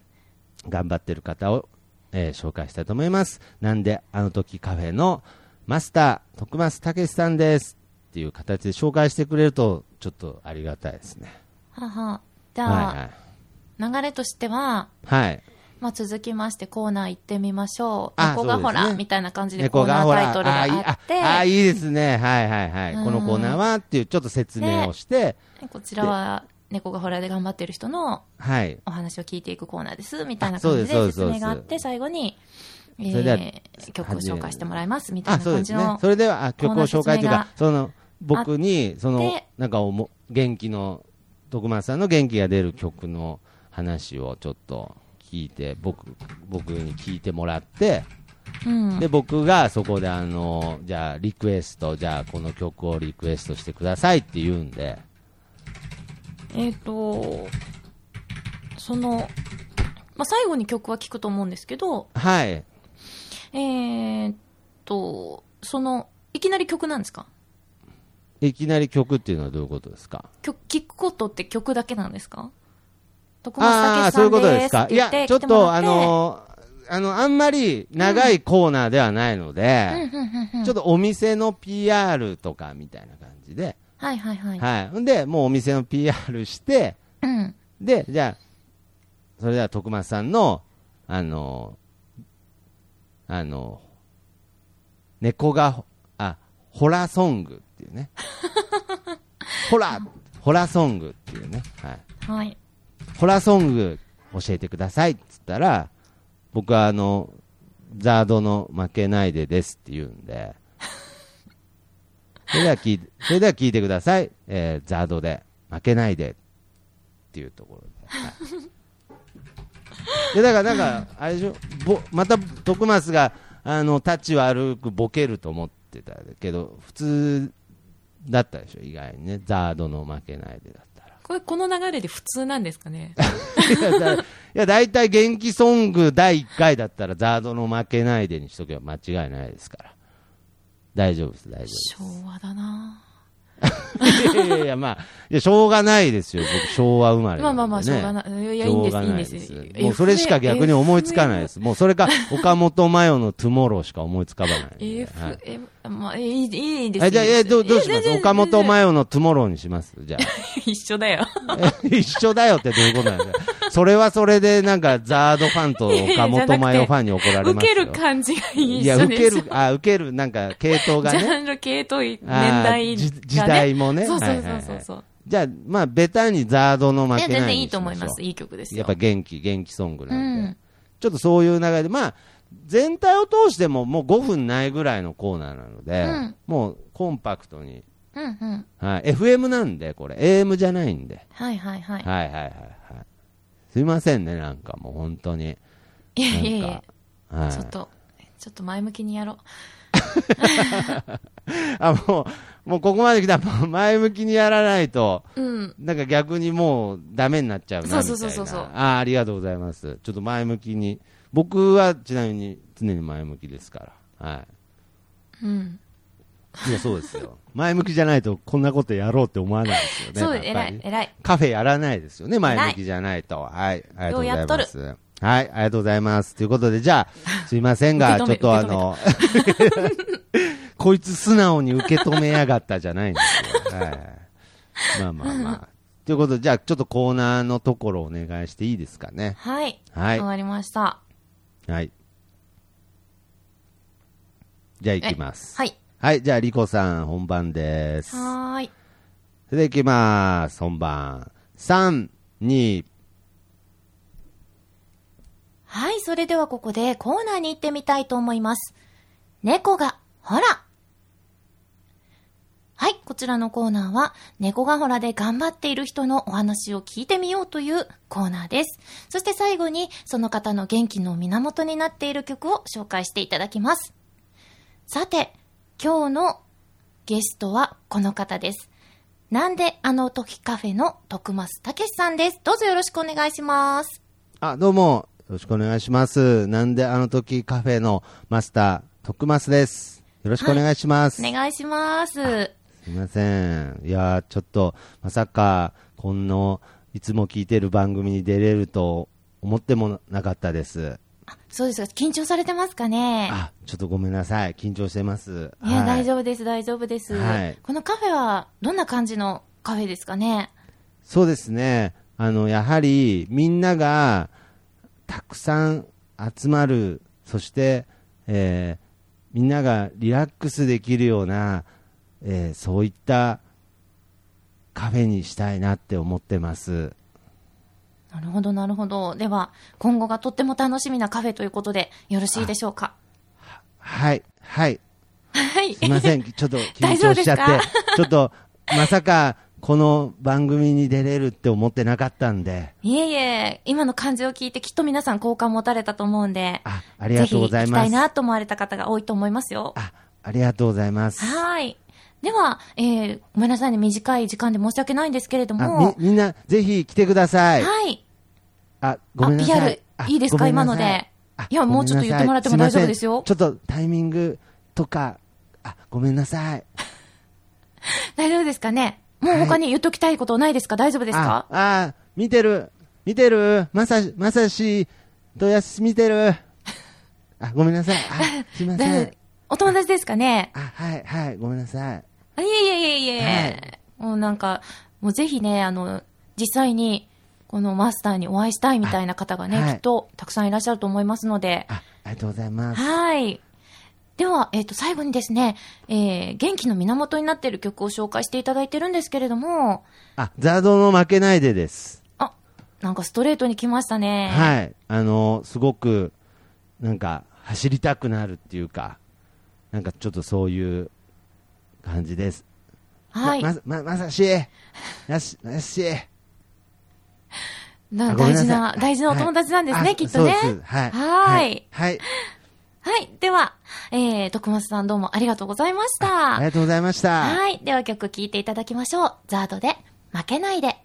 頑張ってる方を、えー紹介したいと思います。なんであの時カフェのマスター、徳増武さんですっていう形で紹介してくれるとちょっとありがたいですね。はは。じゃあ、はいはい。流れとしては、はい。まあ、続きましてコーナー行ってみましょう。あ猫がほら、ねみたいな感じでコーナータイトルがあって、ああー、いいですね。はいはいはい。うんこのコーナーはっていうちょっと説明をして、こちらは、猫がホラーで頑張ってる人のはい。お話を聞いていくコーナーです、みたいな感じで説明があって、最後に、えそれではー曲を紹介してもらいます、みたいあ、な感じの。。それでは、あ曲を紹介というか、その、僕に、そので、なんかおも、元気の、徳松さんの元気が出る曲の話をちょっと聞いて、僕、僕に聞いてもらって、うん。で、僕がそこであの、じゃあ、リクエスト、じゃあ、この曲をリクエストしてくださいって言うんで、えっ、と、その、まあ、最後に曲は聴くと思うんですけど、はい。えーっと、その、いきなり曲なんですか？いきなり曲っていうのはどういうことですか？曲、聴くことって曲だけなんですか？徳ああー、松武さそういうことでんですかいやちょっと、あの、あの、あんまり長いコーナーではないのうんで、ちょっとお店の PR とかみたいな感じで、はいはいはい。はい。んで、もうお店の PR して、うん。で、じゃあ、それでは徳松さんの、あの、あの、猫が、あ、ホラソングっていうね。ホラ、ホラソングっていうね。はい。はい。ホラソング教えてくださいっつったら、僕はあの、ザードの負けないでですって言うんで、それでは聞いて、それでは聞いてください。えー、ザードで負けないでっていうところで。はいで、だからなんか、あれでしょ、ぼまた徳松が、あの、タッチ悪くボケると思ってたけど、普通だったでしょ、意外にね。ザードの負けないでだったら。これ、この流れで普通なんですかね？いや、だいや大体元気ソング第1回だったら、ザードの負けないでにしとけば間違いないですから。大丈夫です、大丈昭和だな夫です。いやいやいや、まあ、いや、しょうがないですよ。僕、昭和生まれね。まあまあまあ、しょうがない。いや、いいんです、いいんです。もうそれしか逆に思いつかないです。もうそれか、岡本真代のトゥモローしか思いつかばないんで。まあ、いい、いいです。あじゃあ、え、どう、どうします？岡本真代のトゥモローにします？じゃあ。一緒だよ。え 一緒だよってどういうことなんですかそれはそれでなんかザードファンと岡本真代ファンに怒られますよ。受ける感じがいいいや、受ける、ジあ、受ける、なんか系統がね。ャンル系統、年あ代が、ね。時代もねそうそうはいはいはいそうそう。じゃあ、まあ、ベタにザードの負けない全然いいと思います。いい曲ですよ。やっぱ元気、元気ソングなんで。うんちょっとそういう流れで、まあ、全体を通してももう5分ないぐらいのコーナーなので、うんもうコンパクトに、うんうん。はい、FM なんで、これ、AM じゃないんで、はいはいはい。はいはいはいはい。すいませんね、なんかもう本当に。いやいやいや、はい、ちょっと、ちょっと前向きにやろう。あ、もう、もうここまで来たら前向きにやらないと、うん。なんか逆にもうダメになっちゃうなみたいな。そうそうそうそうあありがとうございます。ちょっと前向きに。僕はちなみに常に前向きですから。はうん。い。いや、そうですよ。前向きじゃないとこんなことやろうって思わないですよね。そう、偉い、偉い。カフェやらないですよね、前向きじゃないと。はい。ありがとうございます。はい、ありがとうございます。ということで、じゃあ、すいませんが、ちょっとあの、こいつ素直に受け止めやがったじゃないんですよ。はい。まあまあまあ。ということで、じゃあ、ちょっとコーナーのところお願いしていいですかね。はい。はいわかりました。はい。じゃあ、行きます。はい。はい、じゃあ、リコさん、本番です。はーい。それで行きます。本番。3、2、はい、それではここでコーナーに行ってみたいと思います。猫が、ほらはい、こちらのコーナーは、猫がほらで頑張っている人のお話を聞いてみようというコーナーです。そして最後に、その方の元気の源になっている曲を紹介していただきます。さて、今日のゲストはこの方です。なんであの時カフェの徳増たけしさんです。どうぞよろしくお願いします。あ、どうも、よろしくお願いします。なんであの時カフェのマスター、徳増です。よろしくお願いします。お願いします。すいません。いやー、ちょっと、まさか、こんの、いつも聞いてる番組に出れると思ってもなかったです。そうですか。緊張されてますかね？あ、ちょっとごめんなさい。緊張してます。いや、大夫。丈夫です、大丈夫です、はいこのカフェは、どんな感じのカフェですかね？そうですね。あの、やはり、みんなが、たくさん集まる、そして、えーみんながリラックスできるような、えーそういったカフェにしたいなって思ってます。なるほど、なるほど。では、今後がとっても楽しみなカフェということで、よろしいでしょうか？はい、はい。はい。すいません、ちょっと緊張 しちゃってちょっと、まさか、この番組に出れるって思ってなかったんで、いえいえ、今の感じを聞いてきっと皆さん好感持たれたと思うんで、あ、ありがとうございます。ぜひ行きたいなと思われた方が多いと思いますよ。あ、ありがとうございます。はい。では、えー、ごめんなさいね、短い時間で申し訳ないんですけれどあも、み、みんな、ぜひ来てください。はい。あ、ごめんなさい。あ PR あいいですか？今のであいやもうちょっと言ってもらっても大丈夫ですよちょっとタイミングとか、あ、ごめんなさい。大丈夫ですかね？もう他に言っときたいことないですか？大丈夫ですか？あ、あ、見てる。見てる。まさし、まさし、どやす見てる。あ、ごめんなさい。あ、すいません。お友達ですかね？あ、はい、はい、ごめんなさい。あいえいえいえいえ、もうなんか、もうぜひね、あの、実際に、このマスターにお会いしたいみたいな方がね、はいきっとたくさんいらっしゃると思いますので、あ、ありがとうございます。はい。では、えっ、と、最後にですね、えー、元気の源になっている曲を紹介していただいてるんですけれども、あ、ザードの負けないでです。あ、なんかストレートに来ましたね。はい。あの、すごく、なんか、走りたくなるっていうか、なんかちょっとそういう感じです。はい。ま、ま、まさし、やし、まさし。な大事な、大事なお友達なんですね、はいきっとね。はい。はいはい。はい。では、えー、徳松さんどうもありがとうございました。ありがとうございました。はい。では曲聴いていただきましょう。ザードで、負けないで。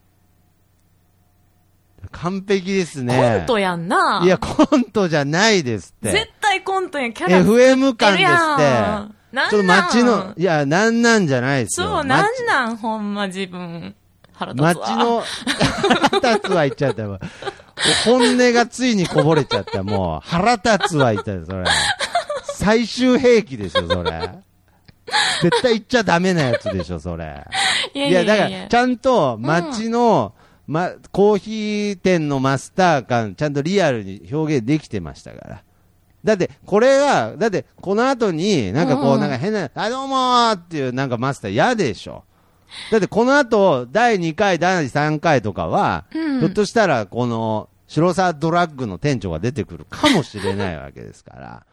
完璧ですね。コントやんな。いや、コントじゃないですって。絶対コントやん。キャラ FM 感ですって。なんなん？ちょっと街の、いや、なんなんじゃないですよ。そう、なんなん、ほんま自分。腹立つわ。街の、腹立つは言っちゃったよ。本音がついにこぼれちゃった。もう、腹立つは言ったよ、それ。最終兵器でしょ、それ。絶対言っちゃダメなやつでしょ、それ。いやいや、いやいやいやだから、ちゃんと街の、ま、コーヒー店のマスター感、ちゃんとリアルに表現できてましたから。だって、これは、だって、この後に、なんかこう、なんか変な、あ、どうもーっていう、なんかマスター嫌でしょ。だって、この後、第2回、第3回とかは、うん。ひょっとしたら、この、白沢ドラッグの店長が出てくるかもしれないわけですから。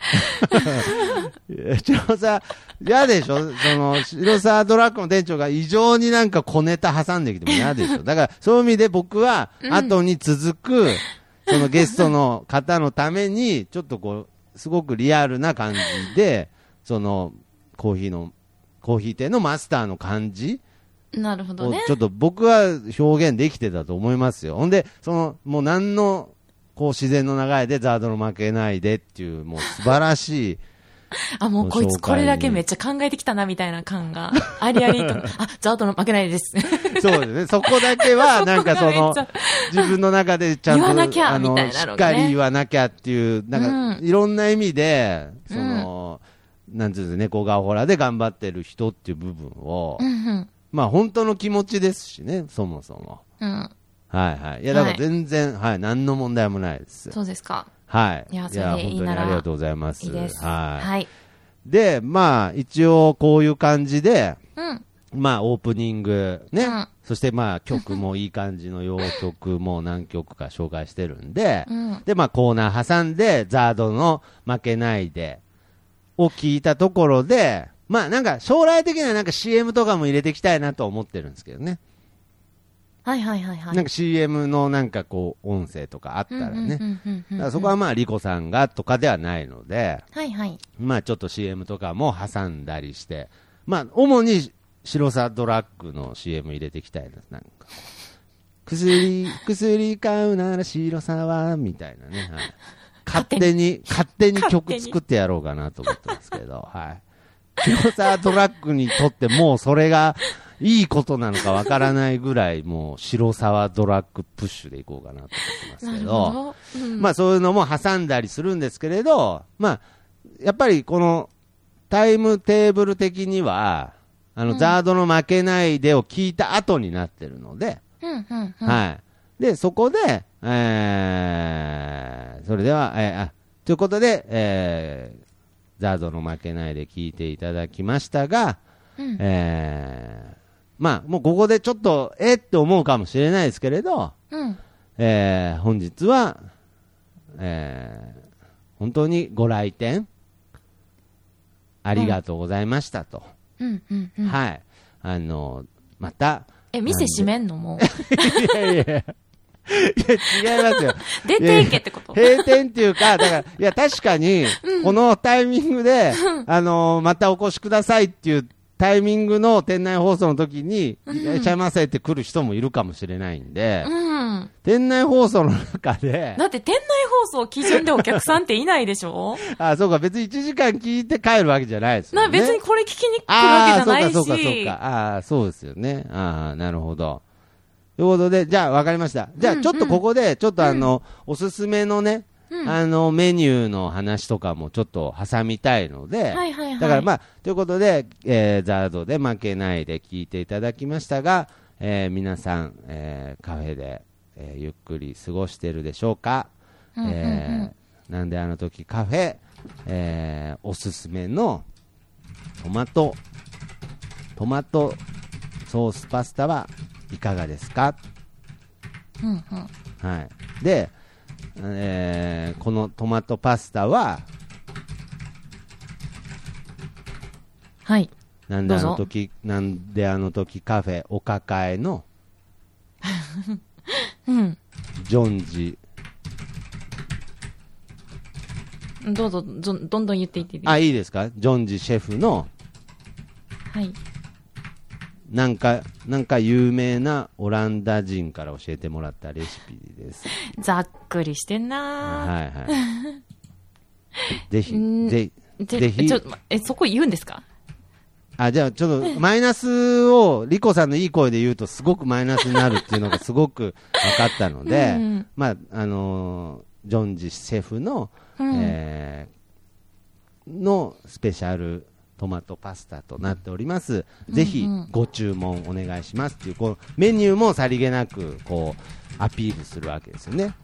白沢、嫌でしょ？その、白沢ドラッグの店長が異常になんか小ネタ挟んできても嫌でしょ。だから、そういう意味で僕は、後に続く、そのゲストの方のために、ちょっとこう、すごくリアルな感じで、その、コーヒーの、コーヒー店のマスターの感じなるほどね。をちょっと僕は表現できてたと思いますよ。ほんで、その、もう何の、こう自然の流れでザードの負けないでっていう、もう素晴らしい、あ、もうこいつこれだけめっちゃ考えてきたな、みたいな感が。ありありと。あ、ザードの負けないです。そうですね。そこだけは、なんかその自分の中でちゃんと、言わなきゃあの、みたいなのがねしっかり言わなきゃっていう、なんか、うんいろんな意味で、その、なんていうんですか、猫がほらで頑張ってる人っていう部分を。まあ本当の気持ちですしね、そもそも。うん。はいはい。いや、だからはい全然、はい、何の問題もないです。そうですか。はい。いやそれでいい本当にならありがとうございます。いいです。はい。はい。で、まあ、一応こういう感じで、うん。まあ、オープニングね、うんそしてまあ、曲もいい感じの洋曲も何曲か紹介してるんで、うん。で、まあ、コーナー挟んで、ザードの負けないで、を聞いたところで、まあ、なんか、将来的にはなんか CM とかも入れていきたいなと思ってるんですけどね。はいはいはいはい。なんか CM のなんかこう、音声とかあったらね。だからそこはまあ、リコさんがとかではないので、はいはい。まあちょっと CM とかも挟んだりして、まあ主に白さドラッグの CM 入れていきたいな。なんか 薬、薬買うなら白さは、みたいなね。はい、勝手に、勝手に曲作ってやろうかなと思ってますけど、はい。白さドラッグにとってもうそれがいいことなのかわからないぐらいもう白沢ドラッグプッシュでいこうかなと思ってますけど、ほど。うんまあそういうのも挟んだりするんですけれど、まあ、やっぱりこのタイムテーブル的には、あの、うんザードの負けないでを聞いた後になってるので、うんうんうん。はい。で、そこで、えー、それでは、えーあ、ということで、えー、ザードの負けないで聞いていただきましたが、うんえー、まあ、もうここでちょっと、えって思うかもしれないですけれど、うん。えー本日は、えー本当にご来店、ありがとうございましたと。うん。うん。うん。はい。あの、また、え、店閉めんの？もう。いやいやいや、いや違いますよ。出ていけってこと？閉店っていうか、だから、いや、確かに、このタイミングで、あのーまたお越しくださいっていうタイミングの店内放送の時に、いらっしゃいませって来る人もいるかもしれないんで、うん。店内放送の中で、だって店内放送基準でお客さんっていないでしょ？あ、そうか、別に1時間聞いて帰るわけじゃないですよね。な、別にこれ聞きに来るわけじゃないああ、そうか、そうか、そうし。か。ああ、そうですよね。ああ、なるほど。ということで、じゃあ、わかりました。じゃあ、うんちょっとここで、ちょっとあの、おすすめのね、うんあの、メニューの話とかもちょっと挟みたいので、はいはいはい。だからまあ、ということで、えー、ザードで負けないで聞いていただきましたが、えー皆さん、えーカフェで、えーゆっくり過ごしてるでしょうか、うんうんうんえーなんであの時カフェ、えーおすすめのトマト、トマトソースパスタはいかがですか？うんうん。はい。で、えーこのトマトパスタは、はい。なんであの時、なんであの時カフェお抱えの うん。ジョンジ、どうぞ、どどんどん言っていっていいあ、いいですか？ジョンジシェフの、はい。なんか、なんか有名なオランダ人から教えてもらったレシピです。ざっくりしてんな。はいはい。ぜひ、ん。ぜーぜぜひ。ちょ、え、そこ言うんですか？あ、じゃあちょっと、マイナスを、リコさんのいい声で言うと、すごくマイナスになるっていうのがすごく分かったので、うん。まあ、あのージョンジシェフの、うん。えーのスペシャルトマトパスタとなっております。ぜひうんうんご注文お願いしますっていう、このメニューもさりげなく、こう、アピールするわけですよね。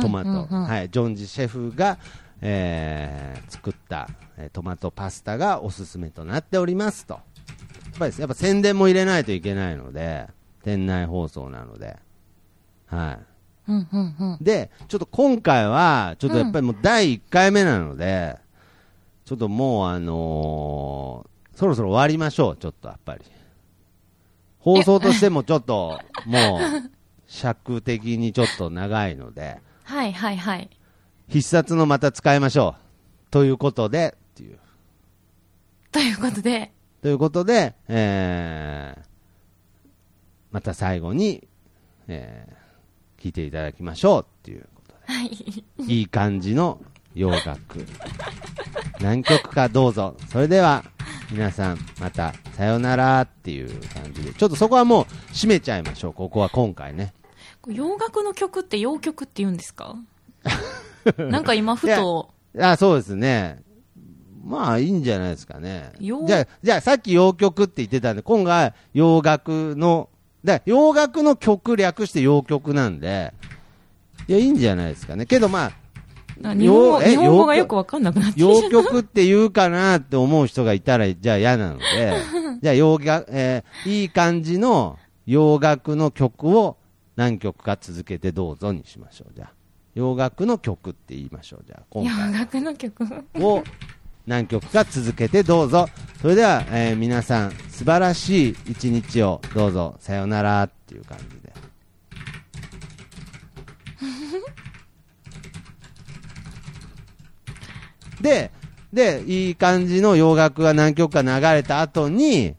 トマト、うんうんうんはい、ジョンジシェフが、えー作った、えートマトパスタがおすすめとなっておりますと。やっぱりやっぱ宣伝も入れないといけないので、店内放送なので。はい。うんうんうん。で、ちょっと今回は、ちょっとやっぱりもう第1回目なので、ちょっともうあのーそろそろ終わりましょう、ちょっとやっぱり。放送としてもちょっと、もう、尺的にちょっと長いので、はいはいはい。必殺のまた使いましょう。ということで、っていう。ということで、ということで、えー、また最後に、えー聞いていただきましょうっていうことで。はい。いい感じの洋楽。何曲かどうぞ。それでは、皆さん、また、さよならっていう感じで。ちょっとそこはもう、締めちゃいましょう。ここは今回ね。洋楽の曲って洋曲って言うんですか？なんか今ふと、あ、そうですね。まあ、いいんじゃないですかね。洋じゃあ、じゃあ、さっき洋曲って言ってたんで、今回、洋楽の、だ洋楽の曲略して洋曲なんで、いや、いいんじゃないですかね。けどまあ、な日本語日本語がよよくわかんなくなってきちゃ洋曲って言うかなって思う人がいたら、じゃあ嫌なので、じゃあ洋楽、えーいい感じの洋楽の曲を何曲か続けてどうぞにしましょう。じゃあ、洋楽の曲って言いましょう。じゃあ、今洋回楽の曲。を何曲か続けてどうぞ。それでは、えー皆さん、素晴らしい一日をどうぞ、さよならっていう感じで。で、で、いい感じの洋楽が何曲か流れた後に、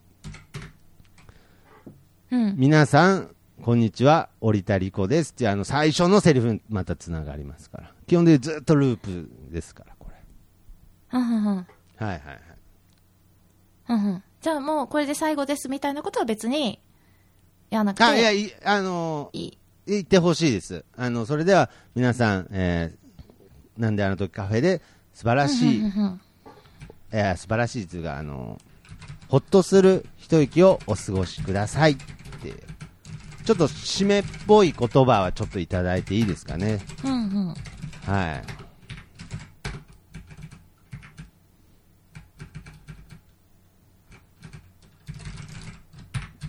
うん。皆さん、こんにちは、織田理子ですっていうあの最初のセリフにまたつながりますから。基本でずっとループですから、これ。はんはんはいはいはい。はんはんじゃあもうこれで最後ですみたいなことは別にやらなくてあ、いや、いあのいい。言ってほしいです。あの、それでは皆さん、えー、なんであの時カフェで素晴らしい、えー素晴らしいというか、あの、ほっとする一息をお過ごしくださいってちょっと締めっぽい言葉はちょっといただいていいですかね。うんうん。は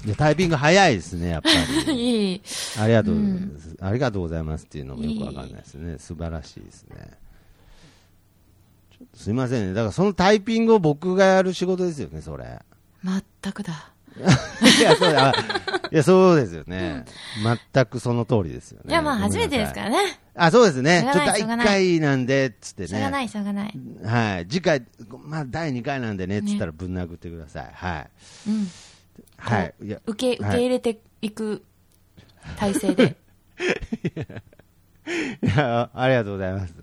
い。いやタイピング早いですね、やっぱり。いい。ありがとう、うんありがとうございますっていうのもよくわかんないですね。素晴らしいですね。すいませんね。だからそのタイピングを僕がやる仕事ですよね、それ。全くだ。いや、そうあいやそうですよね。全くその通りですよね。いや、まあ、初めてですからら。ね。あ、そうですね。ちょっと第1がないしょうがない回なんで、つってね。しょうがない、しょうがない。はい。次回、まあ、第2回なんでね、つったらぶん殴ってください。はい。うん。はい。いや、受け、受はいけ入れていく体制で。いや、ありがとうございます。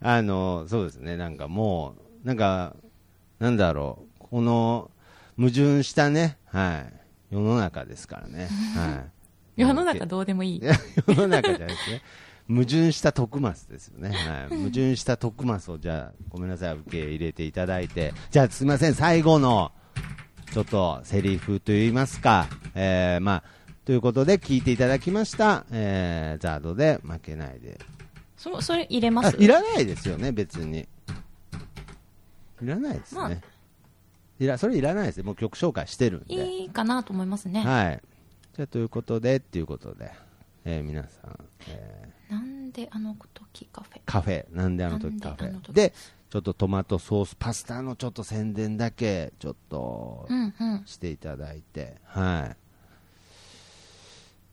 あの、そうですね、なんかもう、なんか、なんだろう、この、矛盾したね、はい、世の中ですからね、はい。世の中どうでもいい世の中じゃないですね。矛盾した徳マスですよね。はい。矛盾した徳マスを、じゃあ、ごめんなさい、受け入れていただいて。じゃあ、すみません、最後の、ちょっと、セリフといいますか、えー、まあ、ということで、聞いていただきました、えー、ザードで負けないで。そ、それ入れます？あいらないですよね、別に。いらないですね。まあいらそれいらないですよ。もう曲紹介してるんで。いいかなと思いますね。はい。じゃあ、ということで、っていうことで、えー皆さん、えーなんであの時カフェ？カフェ、なんであの時カフェ。で、ちょっとトマトソースパスタのちょっと宣伝だけ、ちょっとうんうん。していただいて、は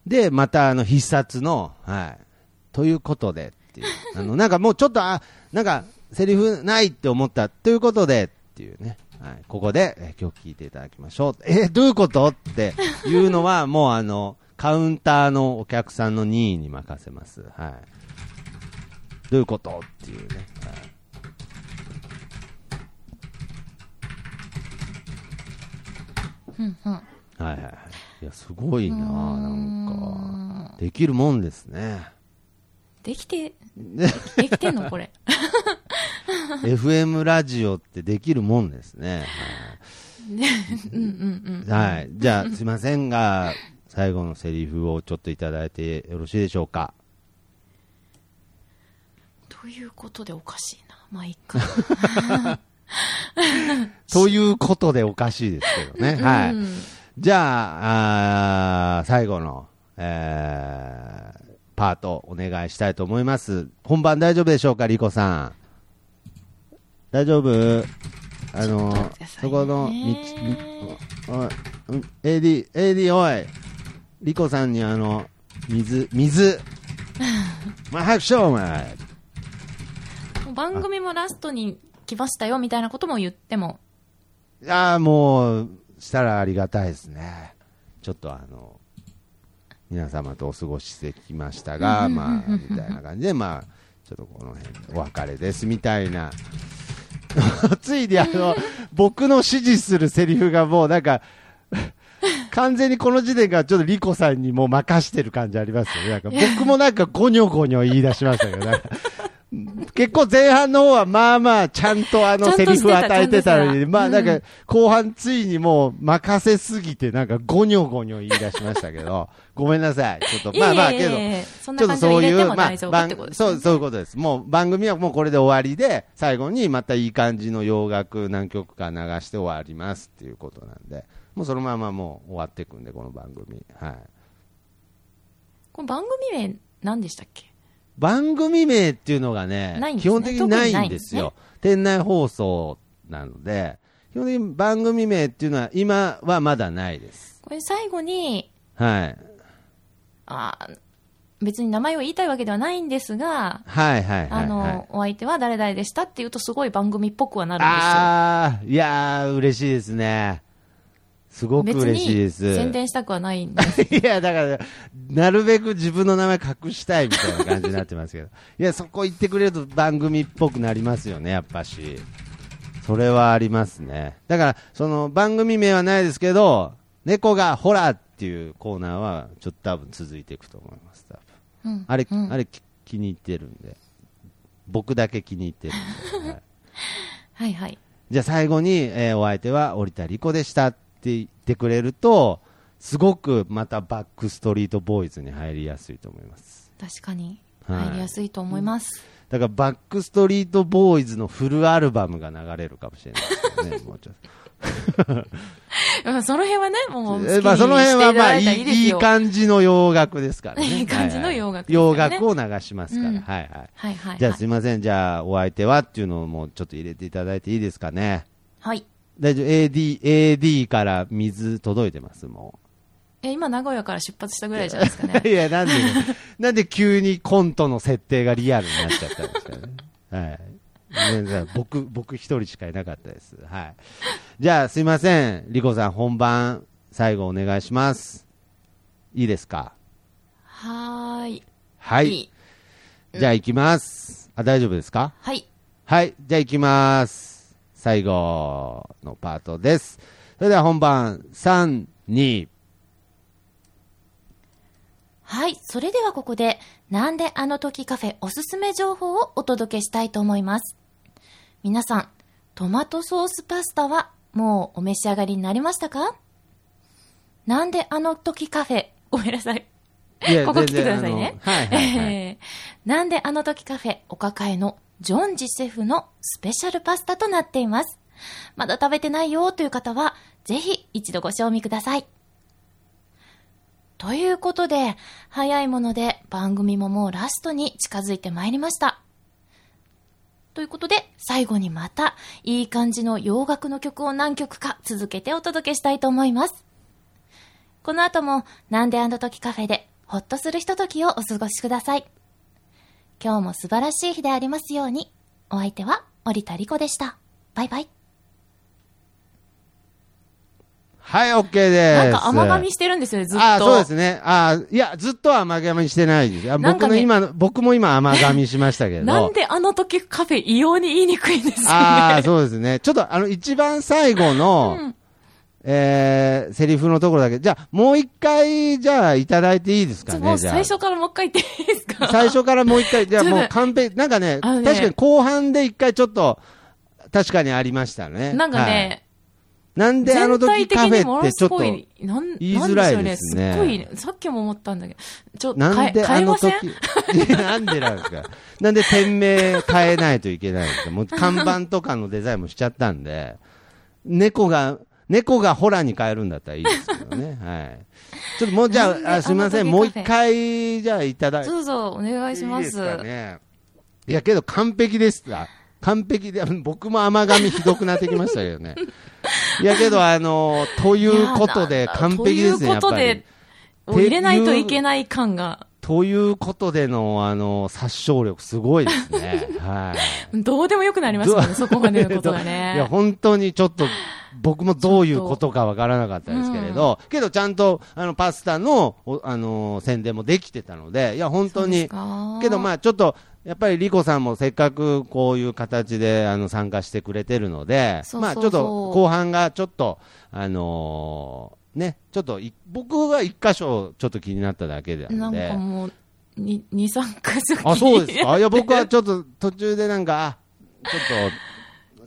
い。で、またあの必殺の、はい。ということであの、なんかもうちょっと、あ、なんか、セリフないって思った、ということでっていうね。はい、ここで、えー曲聴いていただきましょう。えーどういうこと？っていうのは、もうあの、カウンターのお客さんの任意に任せます。はい。どういうこと？っていうね。はいうんうん。はいはいはい。いや、すごいななんんか。できるもんですね。できて、ねできてんの？これ。FM ラジオってできるもんですね。はい。はい。じゃあ、すいませんが、最後のセリフをちょっといただいてよろしいでしょうか？ということでおかしいな。まあ、いいか。ということでおかしいですけどね。はい。うんじゃあ、あー最後の、えー、パートお願いしたいと思います。本番大丈夫でしょうか、リコさん。大丈夫？あのそこの道、みおい、うん AD、AD、おい、リコさんにあの、水、水。まあ、早くしろ、お前。番組もラストに来ましたよみたいなことも言っても。いやーもう、したらありがたいですね。ちょっとあの、皆様とお過ごししてきましたが、まあ、みたいな感じで、まあ、ちょっとこの辺でお別れです、みたいな。ついにあの、僕の指示するセリフがもうなんか、完全にこの時点からちょっとリコさんにもう任してる感じありますよね。なんか僕もなんかゴニョゴニョ言い出しましたけど、なんか結構前半の方はまあまあちゃんとあのセリフ与えてたのに、まあなんかうん後半ついにもう任せすぎてなんかゴニョゴニョ言い出しましたけど、ごめんなさい。ちょっと、まあまあけど、ちょっとそういう、まあそう、そういうことです。もう番組はもうこれで終わりで、最後にまたいい感じの洋楽何曲か流して終わりますっていうことなんで、もうそのままもう終わっていくんで、この番組。はい。この番組名何でしたっけ？番組名っていうのがね、ね基本的にないんです特にないんですよ。店内放送なので、基本的に番組名っていうのは今はまだないです。これ最後に、はい。あー別に名前を言いたいわけではないんですが、はいはいはい、はい。あの、お相手は誰々でしたって言うとすごい番組っぽくはなるんですよ。ああ、いやー、嬉しいですね。すごく別嬉しいでにす。宣伝したくはないんです。いや、だから、なるべく自分の名前隠したいみたいな感じになってますけど。いや、そこ言ってくれると番組っぽくなりますよね、やっぱし。それはありますね。だから、その番組名はないですけど、猫がホラーっていうコーナーは、ちょっと多分続いていくと思います、多分。うんあれ、うんあれき気に入ってるんで。僕だけ気に入ってるんで。はいはいはい。じゃあ最後に、えーお相手は織田理子でしたって言ってくれると、すごくまたバックストリートボーイズに入りやすいと思います。確かに。はい入りやすいと思います。だからバックストリートボーイズのフルアルバムが流れるかもしれないですね、もうちょっと。うんその辺はね、もうまあ、その辺はまあ、いいいい感じの洋楽ですからね。い い感じの洋楽です洋からね楽を流しますから。うんはいはい。はいはい。じゃあすいません。じゃあ、お相手はっていうのをもうちょっと入れていただいていいですかね。はい。大丈夫 ?AD、AD から水届いてますもえ、今名古屋から出発したぐらいじゃないですかねう。いや、なんで、なんで急にコントの設定がリアルになっちゃったんですかね。はい。僕、僕一人しかいなかったです。はい。じゃあ、すいません。リコさん、本番、最後お願いします。いいですか？はーい。はいじゃあ、行きます。あ、大丈夫ですか？はい。はい。じゃあ、行きます。最後のパートです。それでは本番、3、2、はい。それではここで、なんであの時カフェおすすめ情報をお届けしたいと思います。皆さん、トマトソースパスタはもうお召し上がりになりましたか？なんであの時カフェ、ごめんなさい。ここ来てくださいね。はいはいはい。え ーなんであの時カフェお抱えのジョンジシェフのスペシャルパスタとなっています。まだ食べてないよという方は、ぜひ一度ご賞味ください。ということで、早いもので番組ももうラストに近づいてまいりました。ということで、最後にまた、いい感じの洋楽の曲を何曲か続けてお届けしたいと思います。この後も、なんであの時カフェで、ほっとするひとときをお過ごしください。今日も素晴らしい日でありますように。お相手は、織田理子でした。バイバイ。はい、OK です。なんか甘噛みしてるんですよね、ずっと。ああ、そうですね。ああ、いや、ずっとは甘噛みしてないです。僕の今の、僕も今甘噛みしましたけど。なんであの時カフェ異様に言いにくいんですよね。ああ、そうですね。ちょっと、あの、一番最後の、うんえー、セリフのところだけ、じゃあ、もう一回、じゃあ、いただいていいですかね、もう。最初からもう一回言っていいですか？最初からもう一回、じゃあもう完璧、なんかね、ね確かに後半で一回ちょっと、確かにありましたね。なんかはいね、なんであの時カフェってちょっと、言いづらいですね。すっごいね、さっきも思ったんだけど、ちょっとなんであの時、なんでなんですか？なんで店名変えないといけないんですか？もう看板とかのデザインもしちゃったんで、猫が、猫がホラーに変えるんだったらいいですけどね。はい。ちょっともうじゃあ、あすみません。もう一回、じゃあいただいて。どうぞ、お願いします。いいですかね。いや、けど完璧でした。完璧で、僕も甘噛みひどくなってきましたけどね。いや、けど、あの、ということで完璧ですね、ということでやっぱり。を入れないといけない感が、ということでの、あの、殺傷力すごいですね。はい。どうでもよくなりますよね、そこまでのことがね。いや、本当にちょっと、僕もどういうことかわからなかったですけれど、けどちゃんと、あの、パスタの、おあの、宣伝もできてたので、いや、本当に、けどまあ、あちょっと、やっぱりリコさんもせっかくこういう形であの参加してくれてるので、まあちょっと後半がちょっと、あのーね、ちょっとい僕が一箇所ちょっと気になっただけななん。かもう、に、二、三箇所あ、そうですか？いや、僕はちちょっと途中でなんか、あちょっ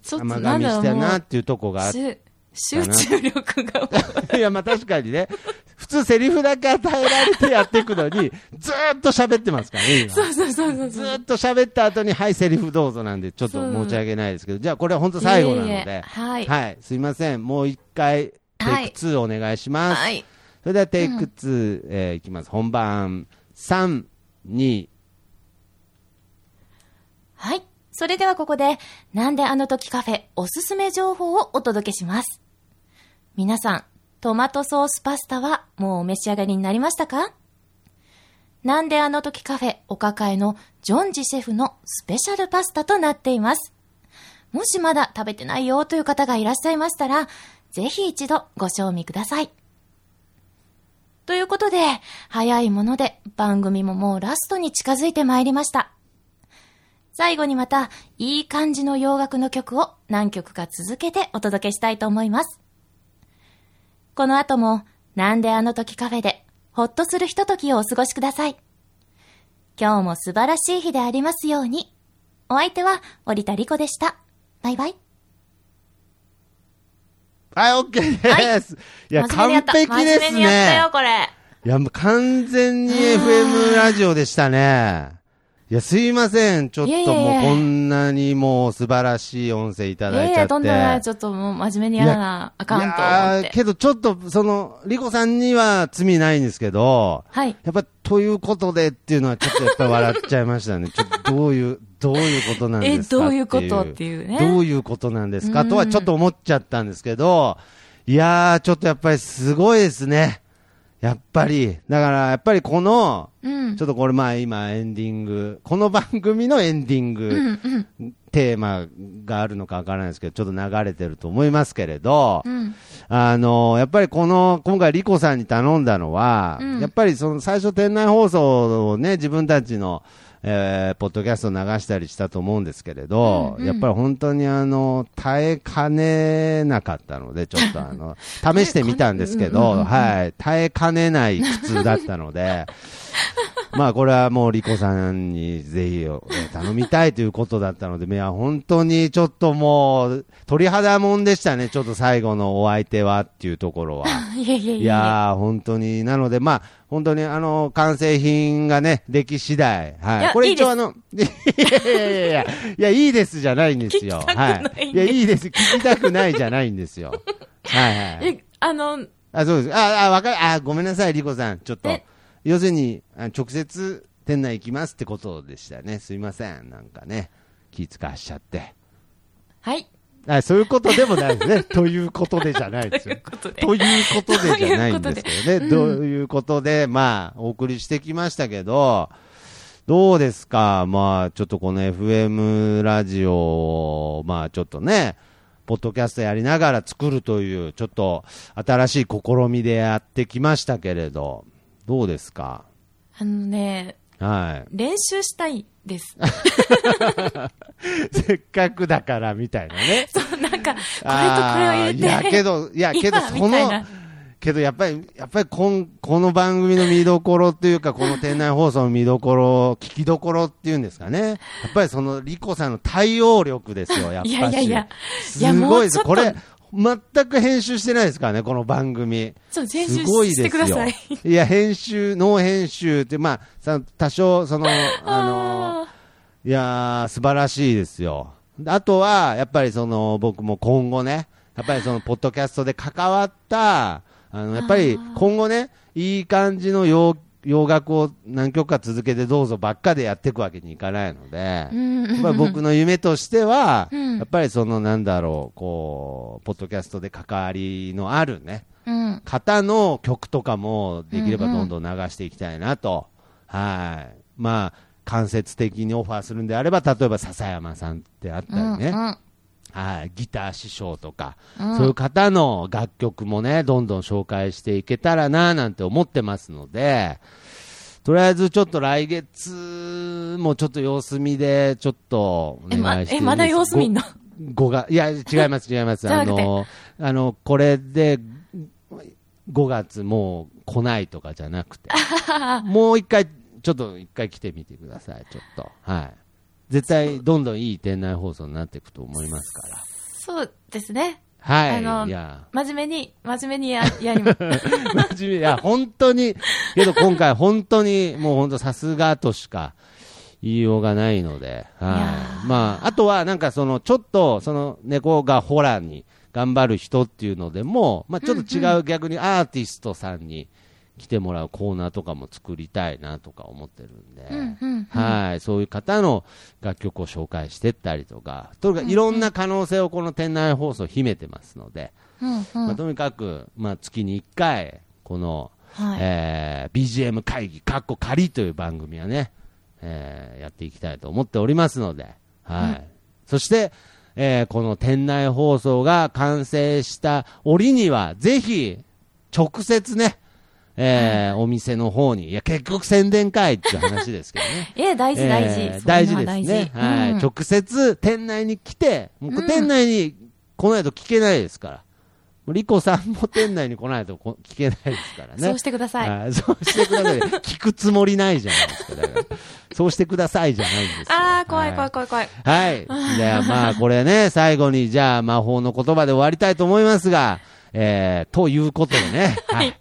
とょっと甘みしたなもっていうとこがあっう、し集中力が いや、まあ確かにね、普通セリフだけ与えられてやっていくのに、ずーっと喋ってますからね、今。そうそうそうそう。ずーっと喋った後に、はい、セリフどうぞなんで、ちょっと申し訳ないですけど、じゃあこれは本当最後なのいえいえで、はい。はい、すいません。もう一回、テはいイク2お願いします。はい。それではテイク2、えーいきます。本番、3、2、はい。それではここで、なんであの時カフェおすすめ情報をお届けします。皆さん、トマトソースパスタはもうお召し上がりになりましたか？なんであの時カフェお抱えのジョンジシェフのスペシャルパスタとなっています。もしまだ食べてないよという方がいらっしゃいましたら、ぜひ一度ご賞味ください。ということで、早いもので番組ももうラストに近づいてまいりました。最後にまた、いい感じの洋楽の曲を何曲か続けてお届けしたいと思います。この後も、なんであの時カフェで、ほっとするひとときをお過ごしください。今日も素晴らしい日でありますように。お相手は、織田理子でした。バイバイ。はい、オッケーです。い、や、完璧です真面目にやったねよ、。これ。いや、もう完全に FM ラジオでしたね。いや、すいません。ちょっといやいやいやもうこんなにもう素晴らしい音声いたいやいや、だいちゃって。とんでもない。ちょっともう真面目にやらなあかんと思っいやーて。けどちょっと、その、リコさんには罪ないんですけど、はい。やっぱ、ということでっていうのはちょっとやっぱり笑っちゃいましたね。ちょっとどういう、どういうことなんですかえどういうことっていうねどういうことなんですかうんとはちょっと思っちゃったんですけど、いやー、ちょっとやっぱりすごいですね。やっぱり。だから、やっぱりこの、うん。ちょっとこれまあ今エンディング、この番組のエンディンうグんうん。テーマがあるのかわからないですけど、ちょっと流れてると思いますけれど、うん。あの、やっぱりこの、今回リコさんに頼んだのは、うんやっぱりその最初店内放送をね、自分たちの、えーポッドキャストを流したりしたと思うんですけれど、うんうん。やっぱり本当にあの、耐えかねなかったので、ちょっとあの、試してみたんですけど、はい、耐えかねない苦痛だったので、まあこれはもうリコさんにぜひえー頼みたいということだったので、いや本当にちょっともう鳥肌もんでしたね、ちょっと最後のお相手はっていうところは。いやいやいいや。やー、本当に、なので、まあ、本当に、あの、完成品がね、出来次第。はいこれ一応あの、いやいやいやいや、いや、いいですじゃないんですよ。はい。いや、いいです、聞きたくないじゃないんですよ。はいはい。え、あの、あ、そうです。あ、あ、わかる、あ、ごめんなさい、リコさん。ちょっとえ。要するに、あ直接、店内行きますってことでしたね。すいません。なんかね、気使わしちゃって。はい。あそういうことでもないですね。ということでじゃないですよ。ということで。ということでじゃないんですけどね。ということでどういうことで、まあ、お送りしてきましたけど、どうですか？まあ、ちょっとこの FM ラジオを、まあ、ちょっとね、ポッドキャストやりながら作るという、ちょっと新しい試みでやってきましたけれど、どうですか？あのね、はい。練習したいです。せっかくだからみたいなね。そう、なんか、これとこれを入れて。いや、けど、いや、けど、今そのけどやっぱり、やっぱりこん、この番組の見どころっていうか、この店内放送の見どころ、聞きどころっていうんですかね。やっぱりその、リコさんの対応力ですよ、やっぱし。いやいやいやすごいです。これ、全く編集してないですからね、この番組。そう、練習すごいですよ。してください。いや、編集、ノー編集って、まあ、さ多少、その、あの、あいやー、素晴らしいですよ。あとは、やっぱりその、僕も今後ね、やっぱりその、ポッドキャストで関わった、あの、やっぱり今後ね、いい感じの洋洋楽を何曲か続けてどうぞばっかでやっていくわけにいかないので、やっぱり僕の夢としては、うんやっぱりそのなんだろう、こう、ポッドキャストで関わりのあるね、うん。方の曲とかもできればどんどん流していきたいなと。はい。まあ、間接的にオファーするんであれば、例えば笹山さんであったりね。はい。ギター師匠とか、うんそういう方の楽曲もね、どんどん紹介していけたらな、なんて思ってますので、とりあえずちょっと来月もちょっと様子見で、ちょっとおえ、ま、願いしてえ、まだ様子見んの？5月、いや、違います、違います。あの、あの、これで、5月もう来ないとかじゃなくて、もう一回、ちょっと一回来てみてください、ちょっと。はい。絶対、どんどんいい店内放送になっていくと思いますから。そうですね。はい。あのいや、真面目に、真面目にや、やります。真面目、いや、本当に、けど今回本当に、もう本当さすがとしか言いようがないので、はい。ーまあ、あとはなんかその、ちょっと、その、猫がホラーに頑張る人っていうのでも、まあちょっと違う逆にアーティストさんに来てもらうコーナーとかも作りたいなとか思ってるんで、うんうんうん。はい。そういう方の楽曲を紹介してったりとか、とにかくいろんな可能性をこの店内放送秘めてますので、うんうん。まあ、とにかく、まあ、月に1回、この、はい。えー BGM 会議、かっこ仮という番組はね、えーやっていきたいと思っておりますので、はい。そして、えーこの店内放送が完成した折には、ぜひ、直接ね、えーお店の方に、いや、結局宣伝会っていう話ですけどね。え、大事大事。えー大事ですね。はい、うん直接店内に来て、もううん店内に来ないと聞けないですから。リコさんも店内に来ないとこ聞けないですからね。そうしてください。はいそうしてください。聞くつもりないじゃないですか。だからそうしてくださいじゃないんですよ。あー、怖い怖はい怖い怖い。はい。じゃあまあこれね、最後にじゃあ魔法の言葉で終わりたいと思いますが、えー、ということでね、はい。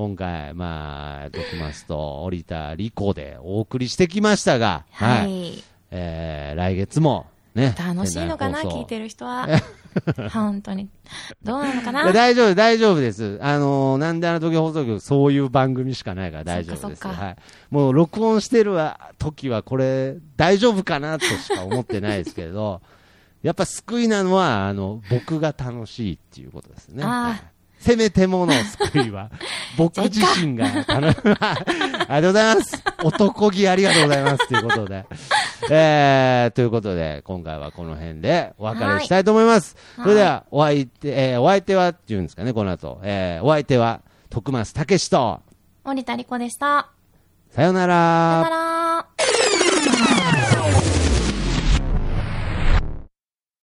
今回、まあ、徳松と織田理子でお送りしてきましたが、はい。えー、来月もね。楽しいのかな、聞いてる人は。本当に。どうなのかな？大丈夫、大丈夫です。あのーなんであの時放送局、そういう番組しかないから大丈夫ですはい。もう録音してるわ時は、これ、大丈夫かなとしか思ってないですけれど、やっぱ救いなのは、あの、僕が楽しいっていうことですね。はいせめてもの救いは、僕自身が 楽しありがとうございます。男気ありがとうございます。ということで。えー、ということで、今回はこの辺でお別れしたいと思います。はいそれでは、お相手、えーお相手はっていうんですかね、この後。えーお相手は、徳松武史と、森田理子でした。さよなさよらなら。